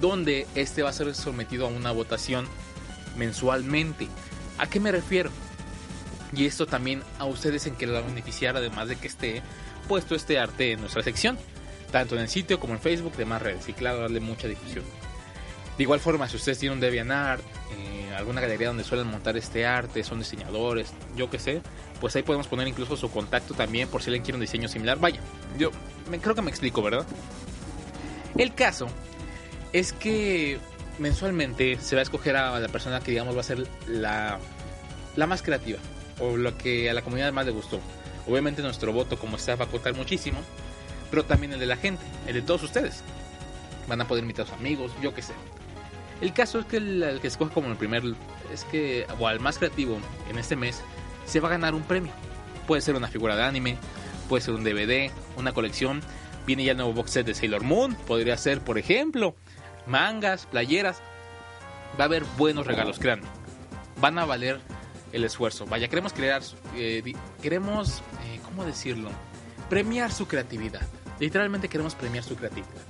S2: donde este va a ser sometido a una votación mensualmente. ¿A qué me refiero? Y esto también a ustedes en que lo va a beneficiar, además de que esté puesto este arte en nuestra sección, tanto en el sitio como en Facebook, demás redes, y claro, darle mucha difusión. De igual forma, si ustedes tienen un DeviantArt, eh, alguna galería donde suelen montar este arte, son diseñadores, yo qué sé, pues ahí podemos poner incluso su contacto también por si alguien quiere un diseño similar. Vaya, yo creo que me explico, ¿verdad? El caso es que mensualmente se va a escoger a la persona que digamos va a ser la, la más creativa o lo que a la comunidad más le gustó. Obviamente nuestro voto como está va a contar muchísimo, pero también el de la gente, el de todos ustedes. Van a poder invitar a sus amigos, yo qué sé. El caso es que el, que escoge como el primer, es que, o al más creativo en este mes, se va a ganar un premio. Puede ser una figura de anime, puede ser un DVD, una colección. Viene ya el nuevo box set de Sailor Moon, podría ser, por ejemplo, mangas, playeras. Va a haber buenos regalos, crean. Van a valer el esfuerzo. Vaya, queremos crear, eh, queremos, eh, ¿cómo decirlo? Premiar su creatividad. Literalmente queremos premiar su creatividad.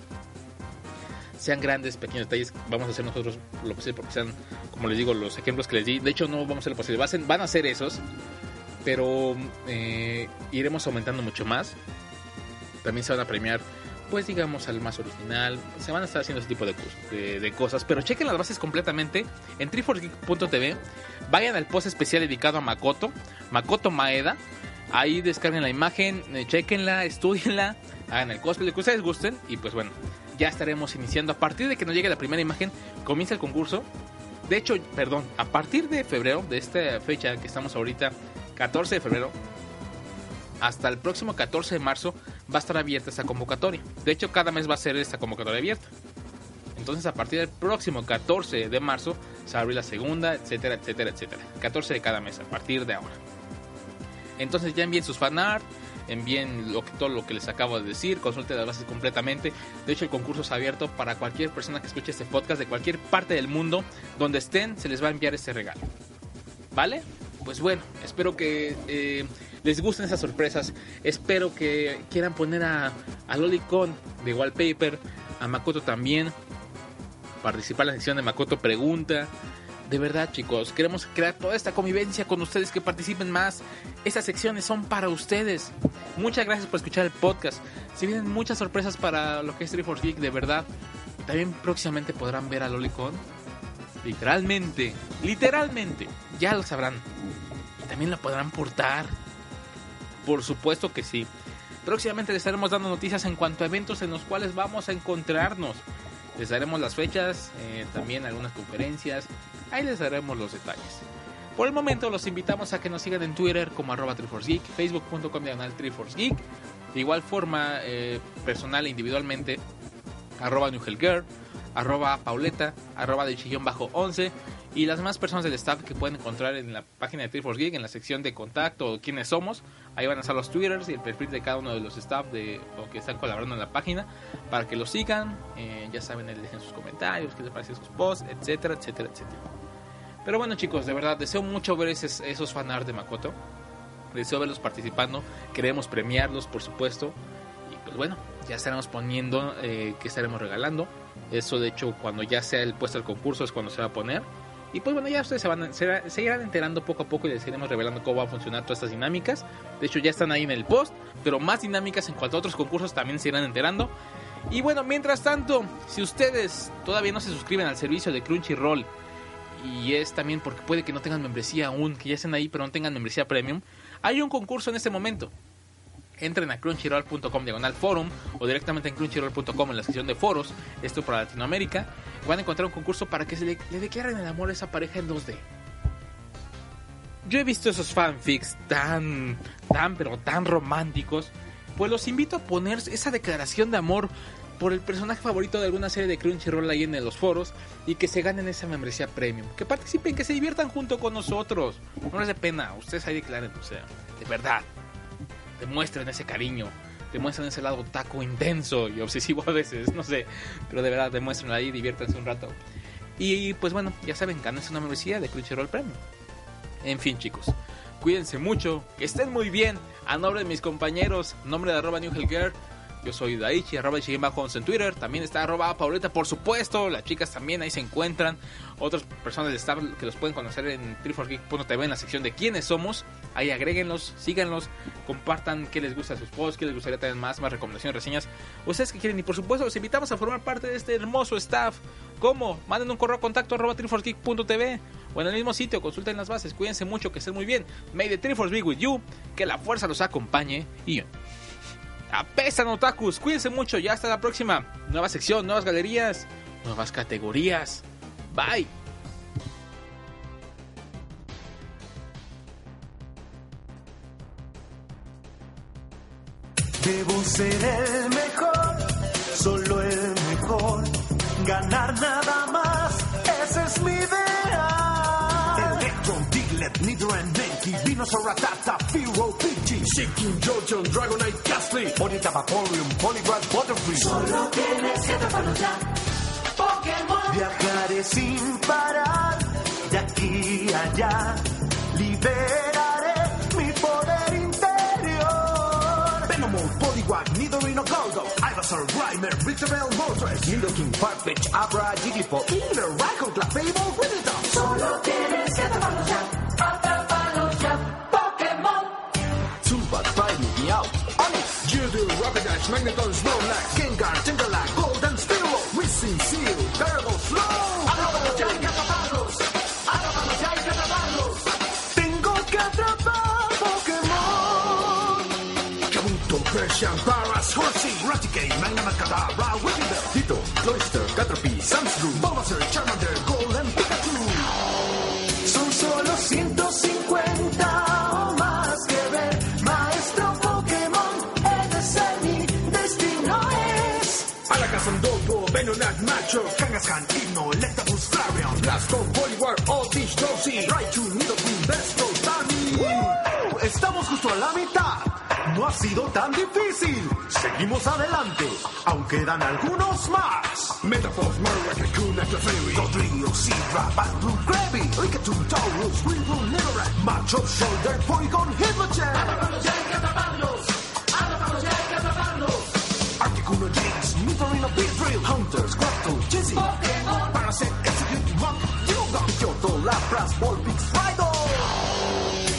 S2: Sean grandes, pequeños detalles, vamos a hacer nosotros lo posible porque sean, como les digo, los ejemplos que les di. De hecho, no vamos a hacer lo posible, van a ser esos, pero eh, iremos aumentando mucho más. También se van a premiar pues digamos al más original. Se van a estar haciendo ese tipo de, de, cosas. Pero chequen las bases completamente en triforgeek.tv. Vayan al post especial dedicado a Makoto, Makoto Maeda. Ahí descarguen la imagen, eh, chequenla, estudienla, hagan el cosplay que ustedes gusten. Y pues bueno, ya estaremos iniciando. A partir de que nos llegue la primera imagen, comienza el concurso. De hecho, perdón, a partir de febrero, de esta fecha que estamos ahorita, 14 de febrero, hasta el próximo 14 de marzo va a estar abierta esta convocatoria. De hecho, cada mes va a ser esta convocatoria abierta. Entonces, a partir del próximo 14 de marzo se va la segunda, etcétera, etcétera, etcétera. 14 de cada mes, a partir de ahora. Entonces, ya envíen sus fanart, envíen lo que, todo lo que les acabo de decir, consulten las bases completamente. De hecho, el concurso es abierto para cualquier persona que escuche este podcast de cualquier parte del mundo, donde estén, se les va a enviar este regalo. ¿Vale? Pues bueno, espero que eh, les gusten esas sorpresas. Espero que quieran poner a, a Lolicon de Wallpaper, a Makoto también. Participar en la sección de Makoto Pregunta. De verdad, chicos, queremos crear toda esta convivencia con ustedes que participen más. Estas secciones son para ustedes. Muchas gracias por escuchar el podcast. Si vienen muchas sorpresas para lo que es Triforce Geek, de verdad. También próximamente podrán ver a Lolicon. Literalmente, literalmente, ya lo sabrán. También lo podrán portar por supuesto que sí. Próximamente les estaremos dando noticias en cuanto a eventos en los cuales vamos a encontrarnos. Les daremos las fechas, eh, también algunas conferencias. Ahí les daremos los detalles. Por el momento los invitamos a que nos sigan en Twitter como arroba Geek, facebook.com diagonal Geek. De igual forma, eh, personal e individualmente, arroba Girl, arroba Pauleta, arroba de chillón bajo 11 y las demás personas del staff que pueden encontrar en la página de Triforce Geek, en la sección de contacto o quiénes somos. Ahí van a estar los twitters y el perfil de cada uno de los staff de, o que están colaborando en la página para que los sigan. Eh, ya saben, dejen sus comentarios, qué les parecen sus posts, etcétera, etcétera, etcétera. Pero bueno, chicos, de verdad, deseo mucho ver esos, esos fanart de Makoto. Deseo verlos participando. Queremos premiarlos, por supuesto. Y pues bueno, ya estaremos poniendo eh, que estaremos regalando. Eso, de hecho, cuando ya sea el puesto del concurso es cuando se va a poner. Y pues bueno, ya ustedes se, se, irán enterando poco a poco y les iremos revelando cómo van a funcionar todas estas dinámicas. De hecho, ya están ahí en el post, pero más dinámicas en cuanto a otros concursos también se irán enterando. Y bueno, mientras tanto, si ustedes todavía no se suscriben al servicio de Crunchyroll, y es también porque puede que no tengan membresía aún, que ya estén ahí pero no tengan membresía premium, hay un concurso en este momento entren a crunchyroll.com diagonal forum o directamente en crunchyroll.com en la sección de foros, esto para Latinoamérica, van a encontrar un concurso para que se le, declaren el amor a esa pareja en 2D. Yo he visto esos fanfics tan, tan, pero tan románticos, pues los invito a poner esa declaración de amor por el personaje favorito de alguna serie de Crunchyroll ahí en los foros y que se ganen esa membresía premium. Que participen, que se diviertan junto con nosotros. No les dé pena, ustedes ahí declaren, o sea, de verdad demuestren ese cariño, demuestren ese lado taco intenso y obsesivo a veces, no sé, pero de verdad demuestren ahí, diviértanse un rato. Y pues bueno, ya saben, ganen una membresía de Crunchyroll Premium. En fin, chicos, cuídense mucho, que estén muy bien. A nombre de mis compañeros, nombre de arroba New Yo soy Daichi, arroba Bajo en Twitter. También está arroba Pauleta, por supuesto. Las chicas también ahí se encuentran. Otras personas de staff que los pueden conocer en triforgeek.tv en la sección de quiénes somos. Ahí agréguenlos, síganlos, compartan qué les gusta de sus posts, qué les gustaría tener más, más recomendaciones, reseñas. Ustedes que quieren. Y por supuesto, los invitamos a formar parte de este hermoso staff. ¿Cómo? Manden un correo a contacto arroba triforgeek.tv o en el mismo sitio, consulten las bases. Cuídense mucho, que estén muy bien. May the Triforce be with you. Que la fuerza los acompañe. Y apestan otakus. Cuídense mucho. Ya hasta la próxima. Nueva sección, nuevas galerías, nuevas categorías. Bye.
S4: Debo ser el mejor, solo el mejor. Ganar nada más, ese es mi ideal. Electron, Diglett, Nidoran, Mankey, Venusaur, Ratata, Firo, Shaking, Jojo, Dragonite, Ghastly, Bonita, Vaporeon, Poliwrath, Butterfree.
S5: Solo tienes que atraparlos ya. Pokémon.
S4: Viajaré sin parar, de aquí a allá. Liberaré mi poder interior. Venomoth, Poliwag, Nidorino, Goldo, Ivysaur, Grimer, Victorville, Moltres, Nidoking, Farfetch, Abra, Jigglypuff, Healer, Raikou, Clefable, Winnetop.
S5: Solo tienes ya.
S4: Flash, Magneto's Rolex, Gengar, Jingalak, Golden Steel. Missing Seal, Garbo, Flow.
S5: ¡Atrapalo ya y atraparlos! ¡Atrapalo ya y atraparlos!
S4: ¡Tengo Persian, Paras, Horsey, Raticate, Magna Macadabra, Whippy Dito, Cloyster, Caterpie, Sunscrew, Bulbasaur, Charmander, Macho, Kangaskhan, Himno, Electabuzz, Flareon, Blasto, Poliwar, Oddish, Dozy, Raichu, Nidoqueen, Besto, Tami. Estamos justo a la mitad. No ha sido tan difícil. Seguimos adelante. Aún quedan algunos más. Metaphors, Marowak, Kakuna, Clefairy, Dodrio, Sidra, Battle, Krabby, Rikachu, Taurus, Weevil, Nidorak, Macho, Shoulder, Porygon, Hitmonchan. Kyoto, Lapras, Volpix, Rhydon.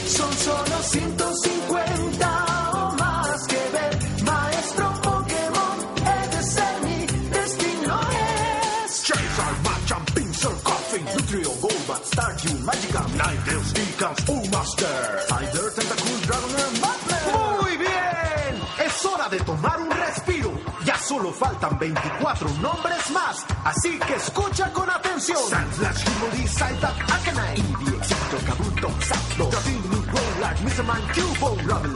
S4: Son solo 150 o más que ver. Maestro Pokémon, ese es mi destino es. Charizard, Machamp, Pinsir, Coffin, Nutrio, Golbat, Stardew, Magikarp, Ninetales, Decals, Master, Cider, Tentacool, Dragonair, Mudbray. Muy bien, es hora de tomar un respiro. Ya solo faltan 24 nombres más, así que escucha con atención. canción. Sandslash, Kimberly, Cyback, Akanai. Indie, Exito, Kabuto, Sato. The
S5: Big New World, like Mr. Man, Cubo, Lovely.